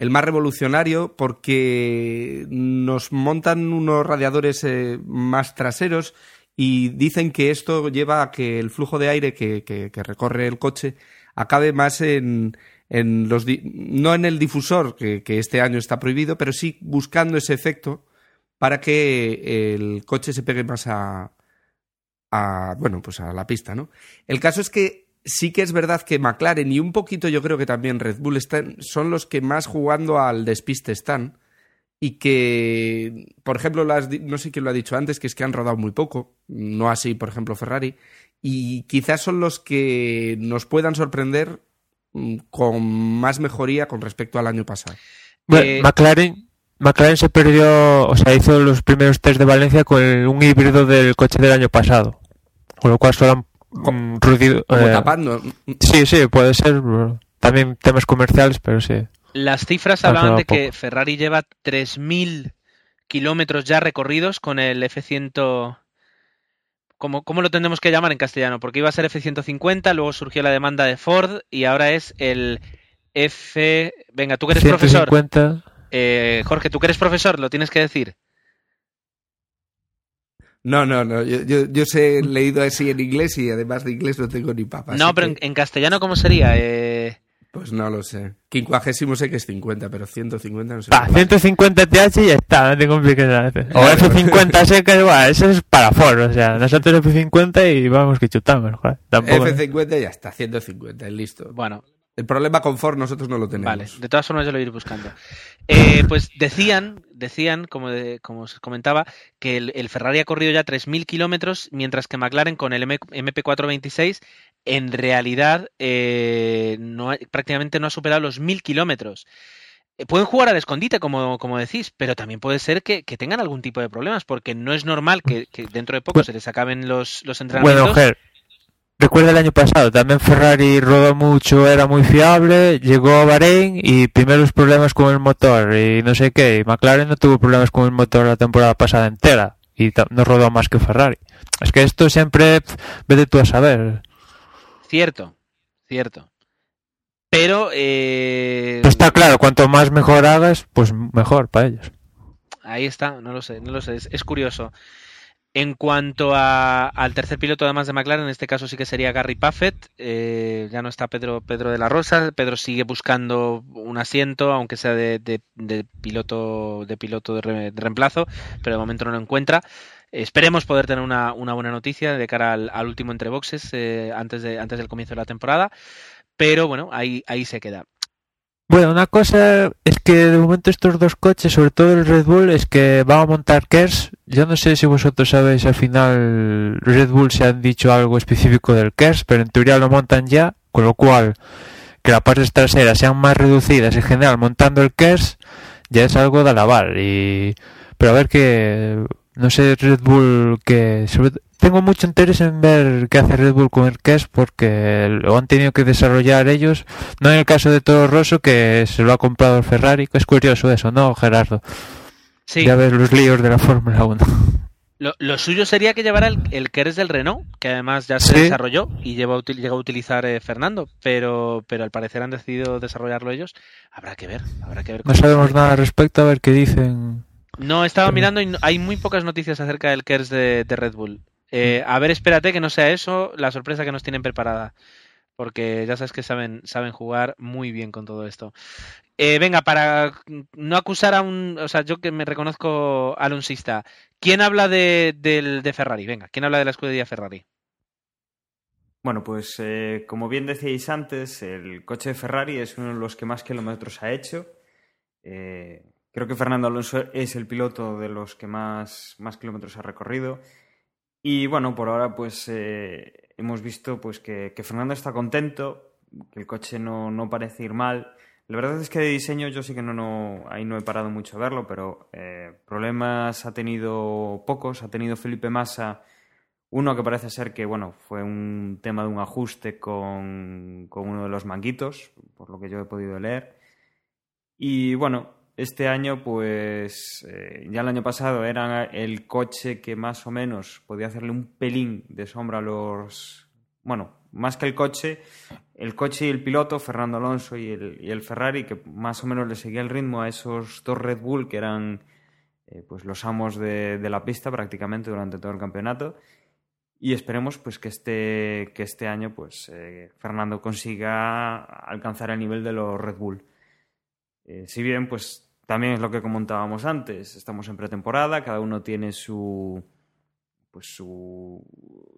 el más revolucionario porque nos montan unos radiadores eh, más traseros y dicen que esto lleva a que el flujo de aire que, recorre el coche acabe más en, en los no en el difusor que, este año está prohibido, pero sí buscando ese efecto para que el coche se pegue más a, a bueno pues a la pista, ¿no? El caso es que sí que es verdad que McLaren y un poquito yo creo que también Red Bull están, son los que más jugando al despiste están y que, por ejemplo, las, no sé quién lo ha dicho antes, que es que han rodado muy poco, no así, por ejemplo, Ferrari, y quizás son los que nos puedan sorprender mm, con más mejoría con respecto al año pasado. Eh, McLaren, McLaren se perdió, o sea, hizo los primeros test de Valencia con un híbrido del coche del año pasado, con lo cual solo como, ruido, eh, tapando. Sí, sí, puede ser. También temas comerciales, pero sí. Las cifras hablaban de que Ferrari lleva 3.000 kilómetros ya recorridos con el F100. ¿Cómo, ¿Cómo, lo tendremos que llamar en castellano? Porque iba a ser F-150, luego surgió la demanda de Ford y ahora es el F... Venga, tú que eres profesor. Eh, Jorge, tú que eres profesor, lo tienes que decir. No, no, no. Yo, yo, yo sé leído así en inglés y además de inglés no tengo ni papa. No, pero en, castellano, ¿cómo sería? Eh... Pues no lo sé. Quincuagésimo sé que es 50, pero 150 no sé. Ah, 150 TH y ya está, no te compliques nada. O F50 seca, *laughs* igual, eso es para Ford, o sea, nosotros F50 y vamos que chutamos, joder. F50 y ya está, 150, listo. Bueno, el problema con Ford nosotros no lo tenemos. Vale, de todas formas yo lo iré buscando. Eh, pues decían, decían, como, como os comentaba, que el, Ferrari ha corrido ya 3.000 kilómetros, mientras que McLaren con el MP426 en realidad eh, no, prácticamente no ha superado los 1.000 kilómetros. Eh, pueden jugar al escondite, como, como decís, pero también puede ser que, tengan algún tipo de problemas, porque no es normal que, dentro de poco pues se les acaben los, los entrenamientos. Bueno, Recuerda el año pasado, también Ferrari rodó mucho, era muy fiable, llegó a Bahrein y primeros problemas con el motor y no sé qué. Y McLaren no tuvo problemas con el motor la temporada pasada entera. y no rodó más que Ferrari. Es que esto siempre vete tú a saber. Cierto, cierto. Pero... Eh... Pues está claro, cuanto más mejor hagas, pues mejor para ellos. Ahí está, no lo sé, no lo sé, es, curioso. En cuanto al tercer piloto además de McLaren, en este caso sí que sería Gary Puffett, eh, ya no está Pedro, Pedro de la Rosa, Pedro sigue buscando un asiento, aunque sea de, de, piloto de piloto de, reemplazo, pero de momento no lo encuentra. Esperemos poder tener una, una buena noticia de cara al, al último entre boxes eh, antes, de, antes del comienzo de la temporada, pero bueno, ahí, ahí se queda. Bueno, una cosa es que de momento estos dos coches, sobre todo el Red Bull, es que va a montar KERS. Yo no sé si vosotros sabéis al final Red Bull se han dicho algo específico del KERS, pero en teoría lo montan ya, con lo cual que las partes traseras sean más reducidas en general montando el KERS ya es algo de alabar. Y... Pero a ver que no sé Red Bull que tengo mucho interés en ver qué hace Red Bull con el KES porque lo han tenido que desarrollar ellos. No en el caso de Toro Rosso que se lo ha comprado el Ferrari. Es curioso eso, ¿no, Gerardo? Sí. Ya ves los líos de la Fórmula 1. Lo, suyo sería que llevara el, el KERS del Renault, que además ya se desarrolló y lleva, llegó a utilizar eh, Fernando, pero, pero al parecer han decidido desarrollarlo ellos. Habrá que ver, habrá que ver. No sabemos nada al respecto, a ver qué dicen. No, estaba mirando y hay muy pocas noticias acerca del KERS de Red Bull. Eh, a ver, espérate que no sea eso la sorpresa que nos tienen preparada. Porque ya sabes que saben, saben jugar muy bien con todo esto. Eh, venga, para no acusar a un. O sea, yo que me reconozco alonsista. ¿Quién habla de, de Ferrari? Venga, ¿quién habla de la escudería Ferrari? Bueno, pues eh, como bien decíais antes, el coche de Ferrari es uno de los que más kilómetros ha hecho. Creo que Fernando Alonso es el piloto de los que más, más kilómetros ha recorrido. Y bueno, por ahora pues eh, hemos visto pues que, Fernando está contento, que el coche no, no, parece ir mal. La verdad es que de diseño yo sí que no, no ahí no he parado mucho a verlo, pero eh, problemas ha tenido pocos. Ha tenido Felipe Massa uno que parece ser que bueno fue un tema de un ajuste con, con uno de los manguitos, por lo que yo he podido leer. Y bueno, este año, pues eh, ya el año pasado era el coche que más o menos podía hacerle un pelín de sombra a los... Bueno, más que el coche, el coche y el piloto, Fernando Alonso y el, Ferrari, que más o menos le seguía el ritmo a esos dos Red Bull que eran eh, pues los amos de, la pista prácticamente durante todo el campeonato. Y esperemos pues que este, que este año pues eh, Fernando consiga alcanzar el nivel de los Red Bull. si bien pues también es lo que comentábamos antes, estamos en pretemporada, cada uno tiene su pues su,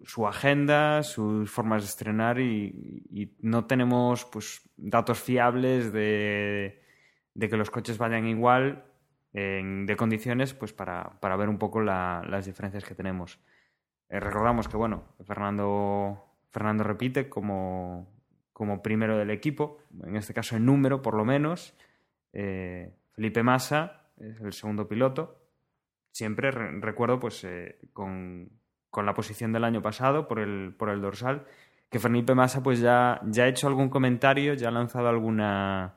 su agenda, sus formas de estrenar y, no tenemos pues datos fiables de, de, que los coches vayan igual de condiciones pues para, para ver un poco las diferencias que tenemos. Eh, recordamos que bueno, Fernando, Fernando repite como, como primero del equipo, en este caso en número por lo menos. Eh, Felipe Massa el segundo piloto. Siempre recuerdo pues eh, con, la posición del año pasado por el, por el dorsal, que Felipe Massa pues ya, ya ha hecho algún comentario, ya ha lanzado alguna,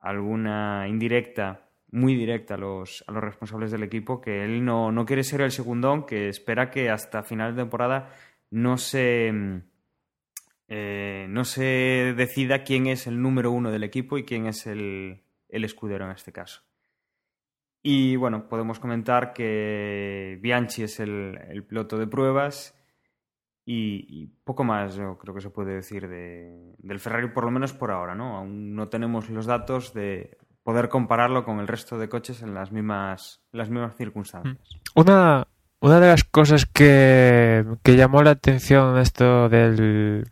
alguna indirecta, muy directa a los, a los responsables del equipo, que él no, no quiere ser el segundón, que espera que hasta final de temporada no se, eh, no se decida quién es el número uno del equipo y quién es el, el escudero en este caso. Y bueno, podemos comentar que Bianchi es el, piloto de pruebas y, poco más yo creo que se puede decir de, del Ferrari, por lo menos por ahora, ¿no? Aún no tenemos los datos de poder compararlo con el resto de coches en las mismas, las mismas circunstancias. Mm. Una, una de las cosas que, que llamó la atención esto del,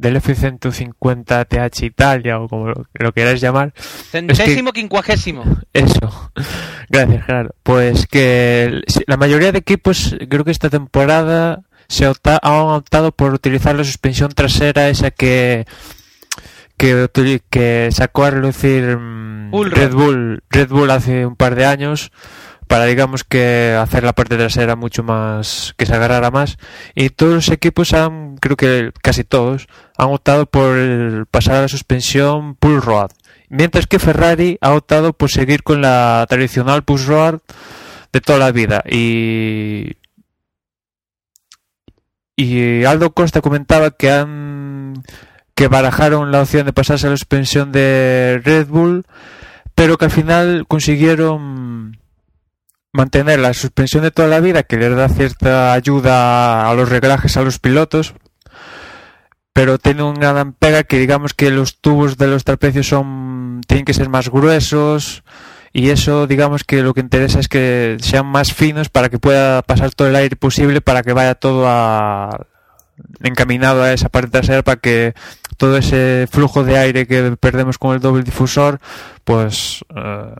del F-150 TH Italia o como lo, quieras llamar. Centésimo quincuagésimo. Eso. Gracias, Gerardo. Pues que la mayoría de equipos, creo que esta temporada se han optado por utilizar la suspensión trasera esa que que, que sacó a relucir mm, Red Bull Red Bull hace un par de años para digamos que hacer la parte trasera mucho más que se agarrara más y todos los equipos han creo que casi todos han optado por pasar a la suspensión pull rod mientras que Ferrari ha optado por seguir con la tradicional push rod de toda la vida. Y, y Aldo Costa comentaba que han que barajaron la opción de pasarse a la suspensión de Red Bull, pero que al final consiguieron mantener la suspensión de toda la vida, que les da cierta ayuda a los reglajes a los pilotos, pero tiene una gran pega que digamos que los tubos de los trapecios son tienen que ser más gruesos y eso digamos que lo que interesa es que sean más finos para que pueda pasar todo el aire posible para que vaya todo a, encaminado a esa parte trasera para que todo ese flujo de aire que perdemos con el doble difusor pues eh,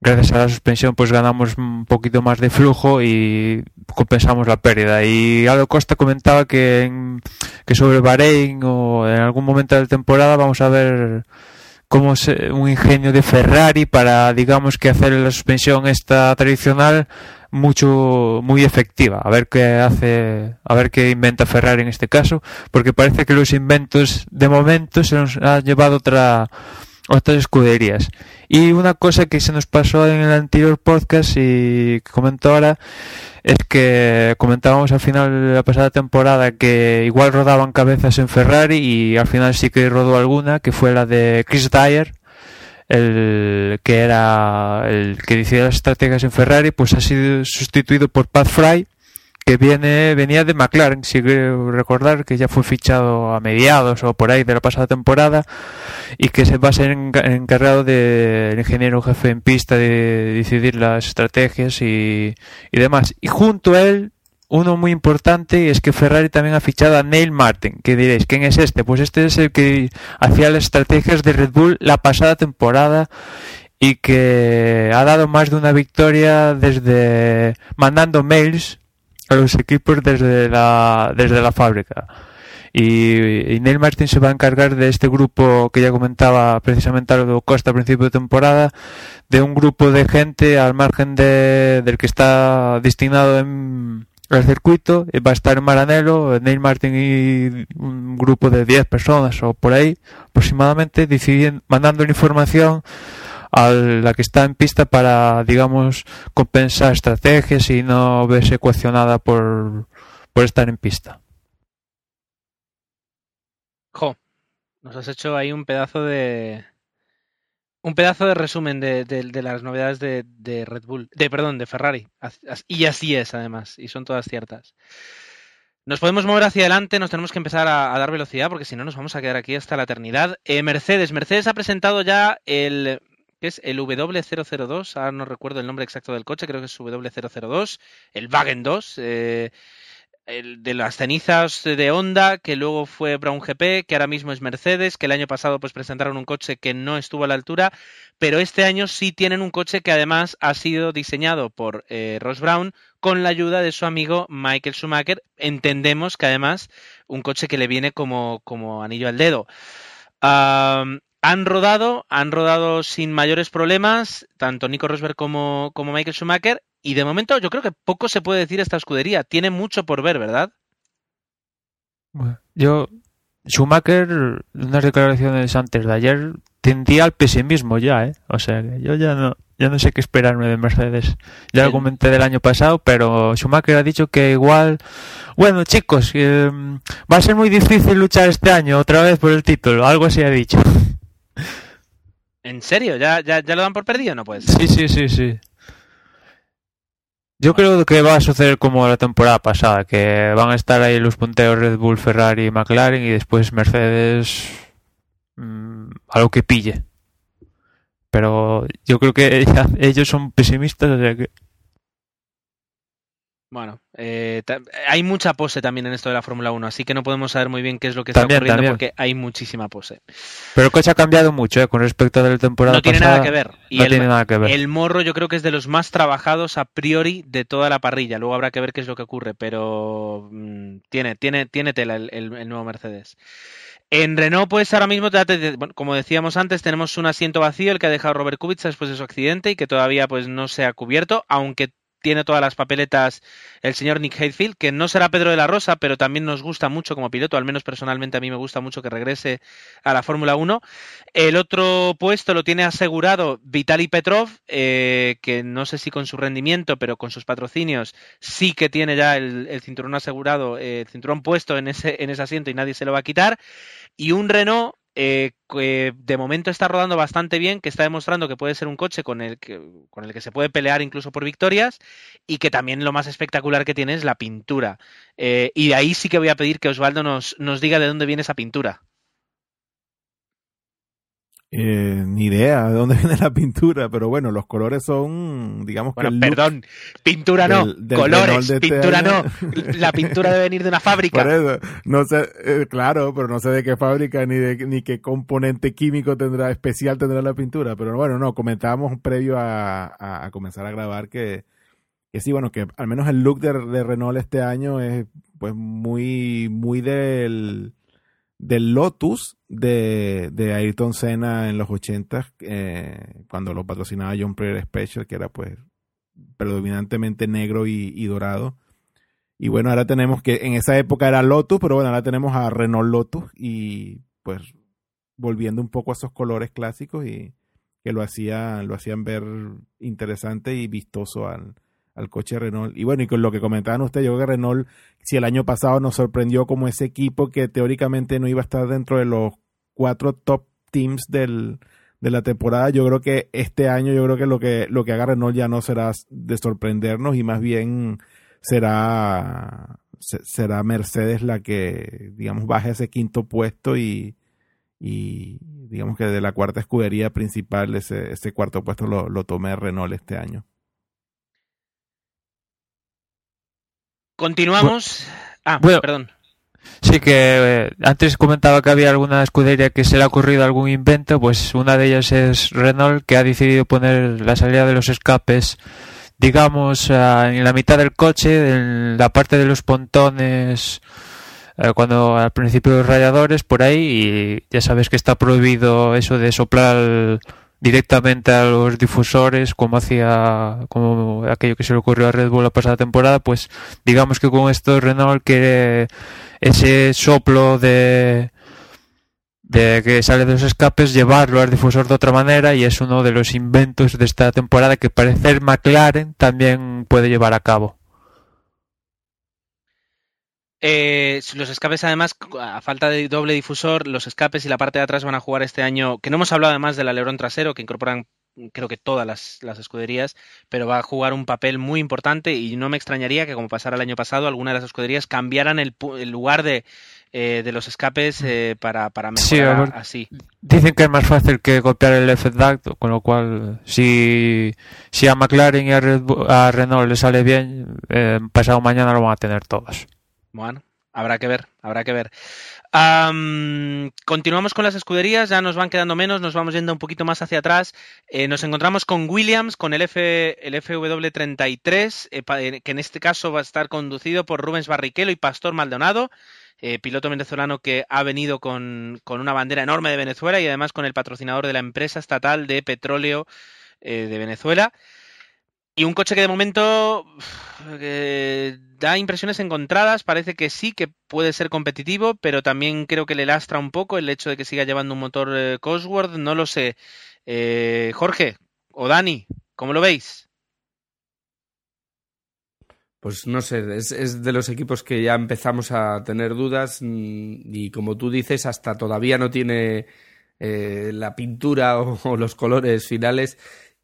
gracias a la suspensión pues ganamos un poquito más de flujo y compensamos la pérdida. Y Aldo Costa comentaba que, que sobre Bahrein o en algún momento de la temporada vamos a ver como un ingenio de Ferrari para digamos que hacer la suspensión esta tradicional mucho muy efectiva a ver qué hace a ver qué inventa Ferrari en este caso porque parece que los inventos de momento se nos ha llevado otra otras escuderías. Y una cosa que se nos pasó en el anterior podcast y que comentó ahora es que comentábamos al final de la pasada temporada que igual rodaban cabezas en Ferrari y al final sí que rodó alguna, que fue la de Chris Dyer, el que era el que decía las estrategias en Ferrari, pues ha sido sustituido por Pat Fry que viene, venía de McLaren, si recordar que ya fue fichado a mediados o por ahí de la pasada temporada y que se va a ser encargado del ingeniero jefe en pista de decidir las estrategias y, y demás. Y junto a él, uno muy importante es que Ferrari también ha fichado a Neil Martin, que diréis, ¿quién es este? Pues este es el que hacía las estrategias de Red Bull la pasada temporada y que ha dado más de una victoria desde mandando mails a los equipos desde la, desde la fábrica. Y, Neil Martin se va a encargar de este grupo que ya comentaba precisamente algo Costa a principio de temporada, de un grupo de gente al margen de, del que está destinado en el circuito, va a estar en Maranello, Neil Martin y un grupo de 10 personas o por ahí aproximadamente, decidiendo, mandando información a la que está en pista para, digamos, compensar estrategias y no verse ecuacionada por, por estar en pista. Jo, nos has hecho ahí un pedazo de. Un pedazo de resumen de, de, las novedades de, de, Red Bull, de perdón, de Ferrari. Y así es, además, y son todas ciertas. Nos podemos mover hacia adelante, nos tenemos que empezar a, dar velocidad porque si no nos vamos a quedar aquí hasta la eternidad. Eh, Mercedes, Mercedes ha presentado ya el que es el W002, ahora no recuerdo el nombre exacto del coche, creo que es W002, el Wagen 2, eh, el de las cenizas de Honda, que luego fue Brown GP, que ahora mismo es Mercedes, que el año pasado pues presentaron un coche que no estuvo a la altura, pero este año sí tienen un coche que además ha sido diseñado por eh, Ross Brown con la ayuda de su amigo Michael Schumacher. Entendemos que además un coche que le viene como, como anillo al dedo han rodado, han rodado sin mayores problemas, tanto Nico Rosberg como, como Michael Schumacher, y de momento yo creo que poco se puede decir esta escudería. Tiene mucho por ver, ¿verdad? Bueno, yo, Schumacher, unas declaraciones antes de ayer, tendía al pesimismo ya, ¿eh? O sea, yo ya no, ya no sé qué esperarme de Mercedes. Ya lo comenté del año pasado, pero Schumacher ha dicho que igual, bueno chicos, mm, va a ser muy difícil luchar este año otra vez por el título, algo así ha dicho. ¿En serio? ¿Ya, ya, ya lo dan por perdido no pues? Sí, sí, sí, sí. Yo creo que va a suceder como la temporada pasada, que van a estar ahí los punteros Red Bull, Ferrari y McLaren y después Mercedes mmm, a lo que pille. Pero yo creo que *laughs* ellos son pesimistas, o sea que... Bueno, eh, hay mucha pose también en esto de la Fórmula 1, así que no podemos saber muy bien qué es lo que está ocurriendo porque hay muchísima pose. Pero el coche ha cambiado mucho eh, con respecto a la temporada No tiene nada que ver. no tiene nada que ver. El morro yo creo que es de los más trabajados a priori de toda la parrilla. Luego habrá que ver qué es lo que ocurre, pero mm, tiene, tiene, tiene tela el, nuevo Mercedes. En Renault, pues ahora mismo, como decíamos antes, tenemos un asiento vacío, el que ha dejado Robert Kubica después de su accidente y que todavía pues no se ha cubierto, aunque tiene todas las papeletas el señor Nick Heidfield, que no será Pedro de la Rosa, pero también nos gusta mucho como piloto, al menos personalmente a mí me gusta mucho que regrese a la Fórmula 1. El otro puesto lo tiene asegurado Vitaly Petrov, eh, que no sé si con su rendimiento, pero con sus patrocinios sí que tiene ya el, cinturón asegurado, eh, el cinturón puesto en ese, en ese asiento y nadie se lo va a quitar. Y un Renault eh, que de momento está rodando bastante bien, que está demostrando que puede ser un coche con el que, con el que se puede pelear incluso por victorias y que también lo más espectacular que tiene es la pintura. Eh, y de ahí sí que voy a pedir que Osvaldo nos, nos diga de dónde viene esa pintura. Eh, ni idea de dónde *laughs* viene la pintura, pero bueno, los colores son, digamos que. perdón, pintura no, colores, este pintura no. La pintura debe venir de una *laughs* fábrica. Por eso, no sé, eh, claro, pero no sé de qué fábrica ni de ni qué componente químico tendrá, especial tendrá la pintura. Pero bueno, no, comentábamos previo a, a, comenzar a grabar que, que sí, bueno, que al menos el look de, de Renault este año es pues muy, muy del del Lotus de, de Ayrton Senna en los 80, eh, cuando lo patrocinaba John Player Special, que era pues predominantemente negro y, dorado. Y bueno, ahora tenemos que, en esa época era Lotus, pero bueno, ahora tenemos a Renault Lotus y pues volviendo un poco a esos colores clásicos y que lo, hacía, lo hacían ver interesante y vistoso al, al coche Renault. Y bueno, y con lo que comentaban ustedes, yo creo que Renault, si el año pasado nos sorprendió como ese equipo que teóricamente no iba a estar dentro de los cuatro top teams del, de la temporada, yo creo que este año, yo creo que lo que, lo que haga Renault ya no será de sorprendernos y más bien será, será Mercedes la que, digamos, baje ese quinto puesto y, y digamos que de la cuarta escudería principal ese, ese cuarto puesto lo, lo tome Renault este año. Continuamos. Ah, perdón. Sí, que eh, antes comentaba que había alguna escudería que se le ha ocurrido algún invento, pues una de ellas es Renault, que ha decidido poner la salida de los escapes, digamos, en la mitad del coche, en la parte de los pontones, eh, cuando al principio los radiadores, por ahí, y ya sabes que está prohibido eso de soplar directamente a los difusores como hacía como aquello que se le ocurrió a Red Bull la pasada temporada pues digamos que con esto Renault quiere ese soplo de de que sale de los escapes llevarlo al difusor de otra manera y es uno de los inventos de esta temporada que parece McLaren también puede llevar a cabo eh, los escapes, además, a falta de doble difusor, los escapes y la parte de atrás van a jugar este año, que no hemos hablado además del alerón trasero, que incorporan creo que todas las, escuderías, pero va a jugar un papel muy importante y no me extrañaría que, como pasara el año pasado, alguna de las escuderías cambiaran el, lugar de, eh, de los escapes eh, para, para mejorar así. Dicen que es más fácil que copiar el F-Duct, con lo cual, si, si a McLaren y a, Renault le sale bien, eh, pasado mañana lo van a tener todos. Bueno, habrá que ver, habrá que ver. continuamos con las escuderías, ya nos van quedando menos, nos vamos yendo un poquito más hacia atrás. Eh, nos encontramos con Williams, con el, F, el FW33, eh, eh, que en este caso va a estar conducido por Rubens Barrichello y Pastor Maldonado, piloto venezolano que ha venido con, con, una bandera enorme de Venezuela y además con el patrocinador de la empresa estatal de petróleo de Venezuela. Y un coche que de momento da impresiones encontradas, parece que sí, que puede ser competitivo, pero también creo que le lastra un poco el hecho de que siga llevando un motor eh, Cosworth, no lo sé. Eh, Jorge o Dani, ¿cómo lo veis? Pues no sé, es, de los equipos que ya empezamos a tener dudas mm, y como tú dices, hasta todavía no tiene eh, la pintura *laughs* o los colores finales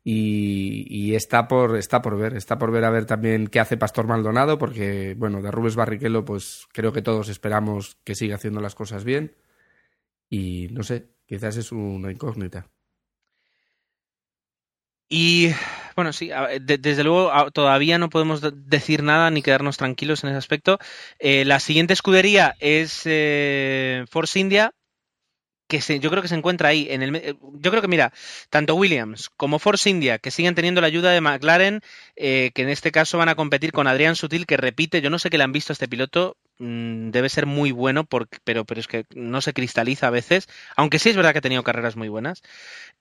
y, está por está por ver está por ver a ver también qué hace Pastor Maldonado porque bueno de Rubens Barrichello pues creo que todos esperamos que siga haciendo las cosas bien. Y no sé quizás es una incógnita. Y bueno sí desde luego todavía no podemos decir nada ni quedarnos tranquilos en ese aspecto. Eh, la siguiente escudería es eh, Force India que se, yo creo que se encuentra ahí. En el, eh, yo creo que, mira, tanto Williams como Force India, que siguen teniendo la ayuda de McLaren, eh, que en este caso van a competir con Adrián Sutil, que repite, yo no sé qué le han visto a este piloto, mm, debe ser muy bueno, pero, pero es que no se cristaliza a veces, aunque sí es verdad que ha tenido carreras muy buenas.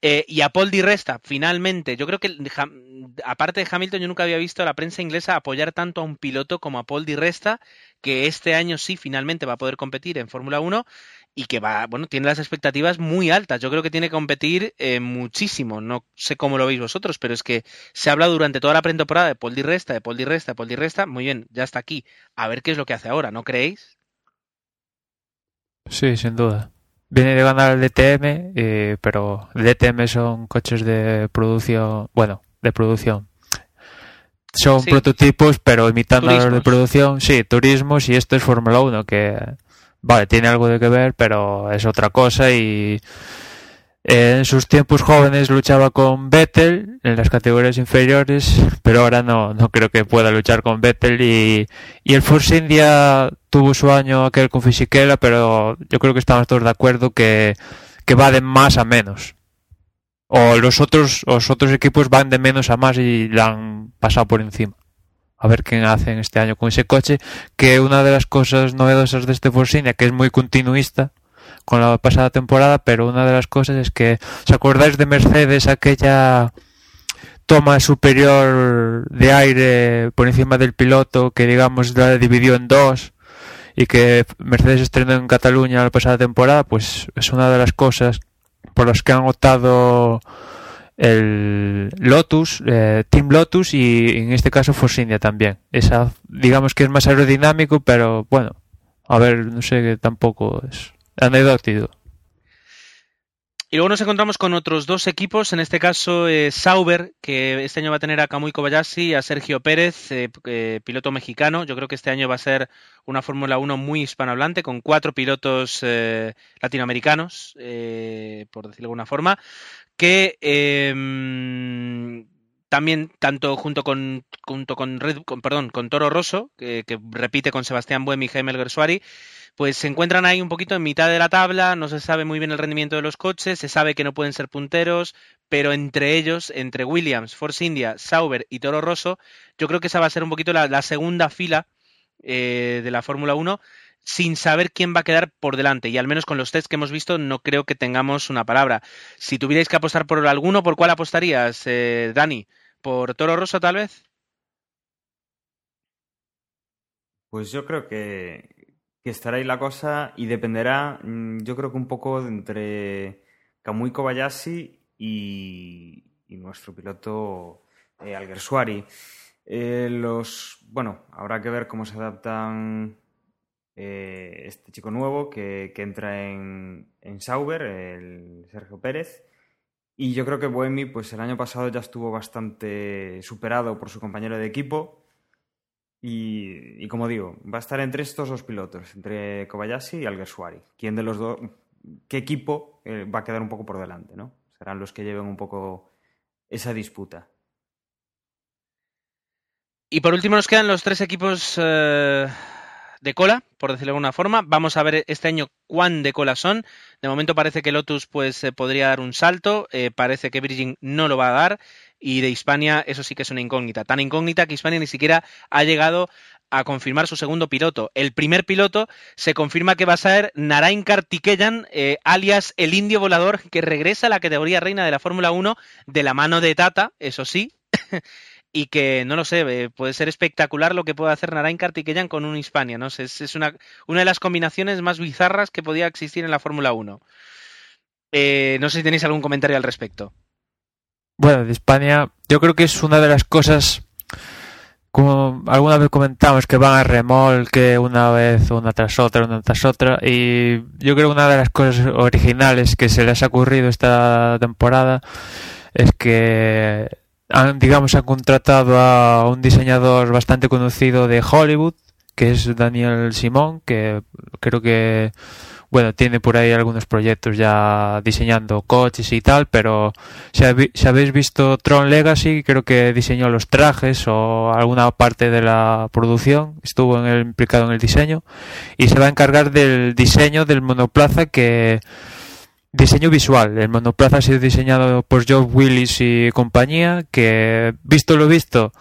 Eh, y a Paul Di Resta, finalmente, yo creo que aparte de Hamilton, yo nunca había visto a la prensa inglesa apoyar tanto a un piloto como a Paul Di Resta, que este año sí finalmente va a poder competir en Fórmula 1 y que va, bueno, tiene las expectativas muy altas. Yo creo que tiene que competir eh, muchísimo. No sé cómo lo veis vosotros, pero es que se ha hablado durante toda la pretemporada de Paul Di Resta, de Paul Di Resta, de Paul Di Resta. Muy bien, ya está aquí. A ver qué es lo que hace ahora, ¿no creéis? Sí, sin duda. Viene de ganar el DTM, eh, pero el DTM son coches de producción, bueno, de producción. Son prototipos, pero imitando a los de producción, sí, turismos, y esto es Fórmula 1, que vale, tiene algo de que ver, pero es otra cosa y en sus tiempos jóvenes luchaba con Vettel en las categorías inferiores, pero ahora no, no creo que pueda luchar con Vettel y, y el Force India tuvo su año aquel con Fisichella, pero yo creo que estamos todos de acuerdo que, que va de más a menos. O los otros, los otros equipos van de menos a más y la han pasado por encima a ver qué hacen este año con ese coche, que una de las cosas novedosas de este Force que es muy continuista con la pasada temporada, pero una de las cosas es que, ¿os acordáis de Mercedes, aquella toma superior de aire por encima del piloto que digamos la dividió en dos y que Mercedes estrenó en Cataluña la pasada temporada, pues es una de las cosas por las que han optado el Lotus, eh, Team Lotus y en este caso Force India también. Esa, digamos que es más aerodinámico, pero bueno, a ver, no sé, que tampoco es anecdótico. Y luego nos encontramos con otros dos equipos, en este caso eh, Sauber, que este año va a tener a Kamui Kobayashi y a Sergio Pérez, eh, piloto mexicano. Yo creo que este año va a ser una Fórmula 1 muy hispanohablante, con cuatro pilotos latinoamericanos, por decirlo de alguna forma que em, también tanto junto con junto con, perdón con Toro Rosso que, repite con Sebastián Buemi y Jaime Gersuari pues se encuentran ahí un poquito en mitad de la tabla, no se sabe muy bien el rendimiento de los coches, se sabe que no pueden ser punteros, pero entre ellos, entre Williams, Force India, Sauber y Toro Rosso, yo creo que esa va a ser un poquito la, segunda fila eh, de la Fórmula 1 sin saber quién va a quedar por delante. Y al menos con los tests que hemos visto, no creo que tengamos una palabra. Si tuvierais que apostar por alguno, ¿por cuál apostarías, eh, Dani? ¿Por Toro Rosso, tal vez? Pues yo creo que, estará ahí la cosa y dependerá, mm, yo creo que un poco entre Kamui Kobayashi y, nuestro piloto eh, Alguersuari. Eh, los, bueno, habrá que ver cómo se adaptan eh, este chico nuevo que, entra en, Sauber, el Sergio Pérez. Y yo creo que Boemi, pues el año pasado ya estuvo bastante superado por su compañero de equipo. Y, como digo, va a estar entre estos dos pilotos, entre Kobayashi y Alguersuari. ¿Quién de los dos, qué equipo eh, va a quedar un poco por delante, no? Serán los que lleven un poco esa disputa. Y por último nos quedan los tres equipos eh, de cola, por decirlo de alguna forma. Vamos a ver este año cuán de cola son. De momento parece que Lotus pues eh, podría dar un salto, eh, parece que Virgin no lo va a dar y de Hispania eso sí que es una incógnita, tan incógnita que Hispania ni siquiera ha llegado a confirmar su segundo piloto. El primer piloto se confirma que va a ser Narain Kartikeyan, eh, alias el indio volador, que regresa a la categoría reina de la Fórmula 1 de la mano de Tata, eso sí. *laughs* y que, no lo sé, eh, puede ser espectacular lo que puede hacer Narain Kartikeyan con un Hispania, ¿no? Es, es una, una de las combinaciones más bizarras que podía existir en la Fórmula 1. Eh, no sé si tenéis algún comentario al respecto. Bueno, de Hispania, yo creo que es una de las cosas, como alguna vez comentamos, que van a remolque una vez, una tras otra, una tras otra, y yo creo que una de las cosas originales que se les ha ocurrido esta temporada es que han, digamos, han contratado a un diseñador bastante conocido de Hollywood, que es Daniel Simón, que creo que, bueno, tiene por ahí algunos proyectos ya diseñando coches y tal, pero si, habéis visto Tron Legacy, creo que diseñó los trajes o alguna parte de la producción, estuvo en el, implicado en el diseño, y se va a encargar del diseño del monoplaza que Diseño visual. El monoplaza ha sido diseñado por Joe Willis y compañía, que visto lo visto,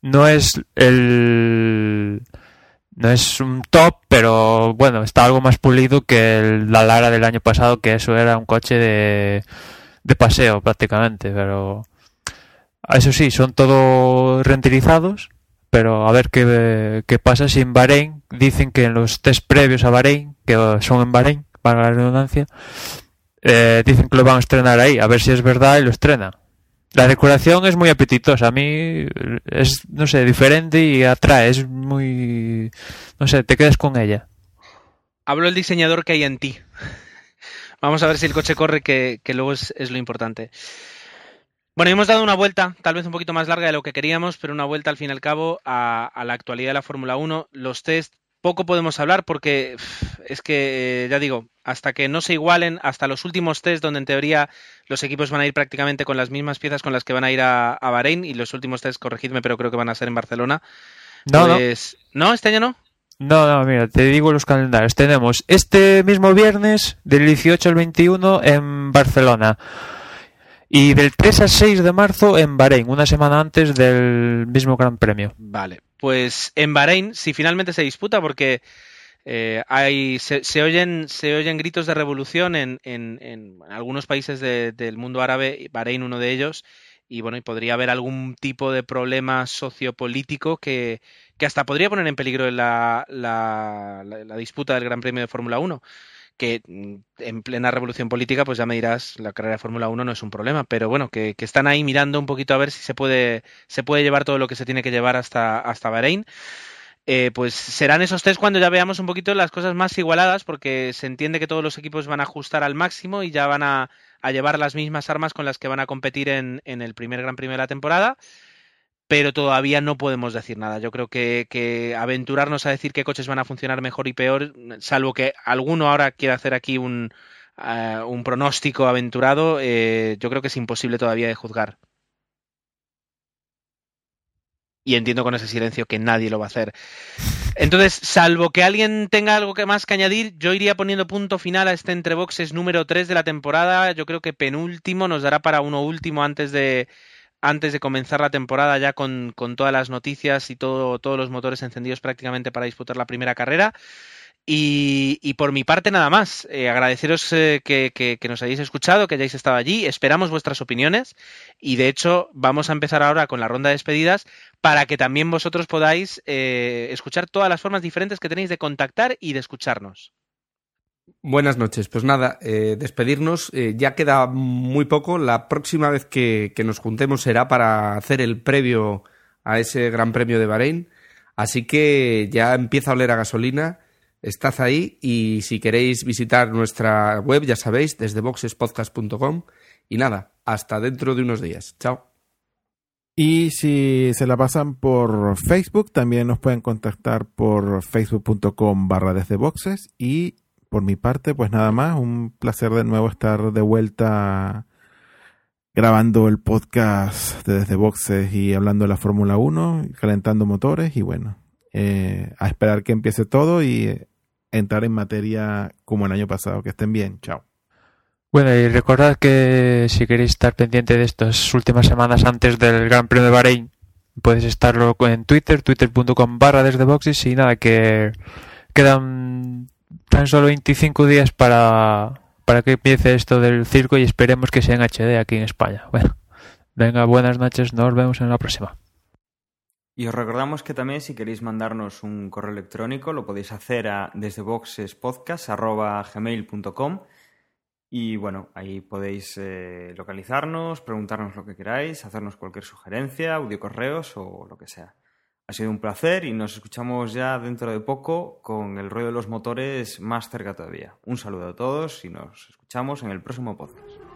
no es el no es un top, pero bueno, está algo más pulido que el, la Lara del año pasado, que eso era un coche de, de paseo prácticamente, pero eso sí, son todos renderizados, pero a ver qué, qué pasa si en Bahrein dicen que en los test previos a Bahrein, que son en Bahrein, para la redundancia, eh, dicen que lo van a estrenar ahí, a ver si es verdad y lo estrenan. La decoración es muy apetitosa, a mí es, no sé, diferente y atrae, es muy, no sé, te quedas con ella. Hablo el diseñador que hay en ti. *laughs* Vamos a ver si el coche corre, que, que luego es, es, lo importante. Bueno, hemos dado una vuelta, tal vez un poquito más larga de lo que queríamos, pero una vuelta al fin y al cabo a, a la actualidad de la Fórmula 1. Los test poco podemos hablar porque es que, ya digo, hasta que no se igualen, hasta los últimos test donde en teoría los equipos van a ir prácticamente con las mismas piezas con las que van a ir a, a Bahrein y los últimos test, corregidme, pero creo que van a ser en Barcelona. No, pues, no. ¿No? ¿Este año no? No, no, mira, te digo los calendarios. Tenemos este mismo viernes, del 18 al 21, en Barcelona. Y del 3 al 6 de marzo en Bahrein, una semana antes del mismo Gran Premio. Vale, pues en Bahrein, si finalmente se disputa, porque eh, hay, se, se, oyen, se oyen gritos de revolución en, en, en algunos países de, del mundo árabe, Bahrein uno de ellos, y bueno, y podría haber algún tipo de problema sociopolítico que, que hasta podría poner en peligro la, la, la, la disputa del Gran Premio de Fórmula 1 que en plena revolución política, pues ya me dirás, la carrera de Fórmula 1 no es un problema, pero bueno, que, están ahí mirando un poquito a ver si se puede, se puede llevar todo lo que se tiene que llevar hasta, hasta Bahrein. Eh, pues serán esos test cuando ya veamos un poquito las cosas más igualadas, porque se entiende que todos los equipos van a ajustar al máximo y ya van a, a llevar las mismas armas con las que van a competir en, en el primer Gran Premio de la temporada pero todavía no podemos decir nada. Yo creo que, aventurarnos a decir qué coches van a funcionar mejor y peor, salvo que alguno ahora quiera hacer aquí un, uh, un pronóstico aventurado, eh, yo creo que es imposible todavía de juzgar. Y entiendo con ese silencio que nadie lo va a hacer. Entonces, salvo que alguien tenga algo que más que añadir, yo iría poniendo punto final a este entre boxes número 3 de la temporada. Yo creo que penúltimo nos dará para uno último antes de, antes de comenzar la temporada ya con, con todas las noticias y todo, todos los motores encendidos prácticamente para disputar la primera carrera. Y, por mi parte nada más. Eh, agradeceros eh, que, que, que, nos hayáis escuchado, que hayáis estado allí. Esperamos vuestras opiniones y de hecho vamos a empezar ahora con la ronda de despedidas para que también vosotros podáis eh, escuchar todas las formas diferentes que tenéis de contactar y de escucharnos. Buenas noches. Pues nada, eh, despedirnos. Eh, ya queda muy poco. La próxima vez que, nos juntemos será para hacer el previo a ese Gran Premio de Bahrein. Así que ya empieza a oler a gasolina. Estad ahí y si queréis visitar nuestra web, ya sabéis, desde boxespodcast.com. Y nada, hasta dentro de unos días. Chao. Y si se la pasan por Facebook, también nos pueden contactar por facebook.com barra desde boxes y por mi parte, pues nada más, un placer de nuevo estar de vuelta grabando el podcast de Desde Boxes y hablando de la Fórmula 1, calentando motores y bueno, eh, a esperar que empiece todo y entrar en materia como el año pasado. Que estén bien, chao. Bueno, y recordad que si queréis estar pendiente de estas últimas semanas antes del Gran Premio de Bahrein, podéis estarlo en Twitter, twitter.com barra desde boxes y nada, que quedan tan solo 25 días para, para que empiece esto del circo y esperemos que sea en HD aquí en España. Bueno, venga, buenas noches, nos vemos en la próxima. Y os recordamos que también si queréis mandarnos un correo electrónico lo podéis hacer a desde boxespodcast.gmail.com y bueno, ahí podéis eh, localizarnos, preguntarnos lo que queráis, hacernos cualquier sugerencia, audio correos o lo que sea. Ha sido un placer y nos escuchamos ya dentro de poco con el ruido de los motores más cerca todavía. Un saludo a todos y nos escuchamos en el próximo podcast.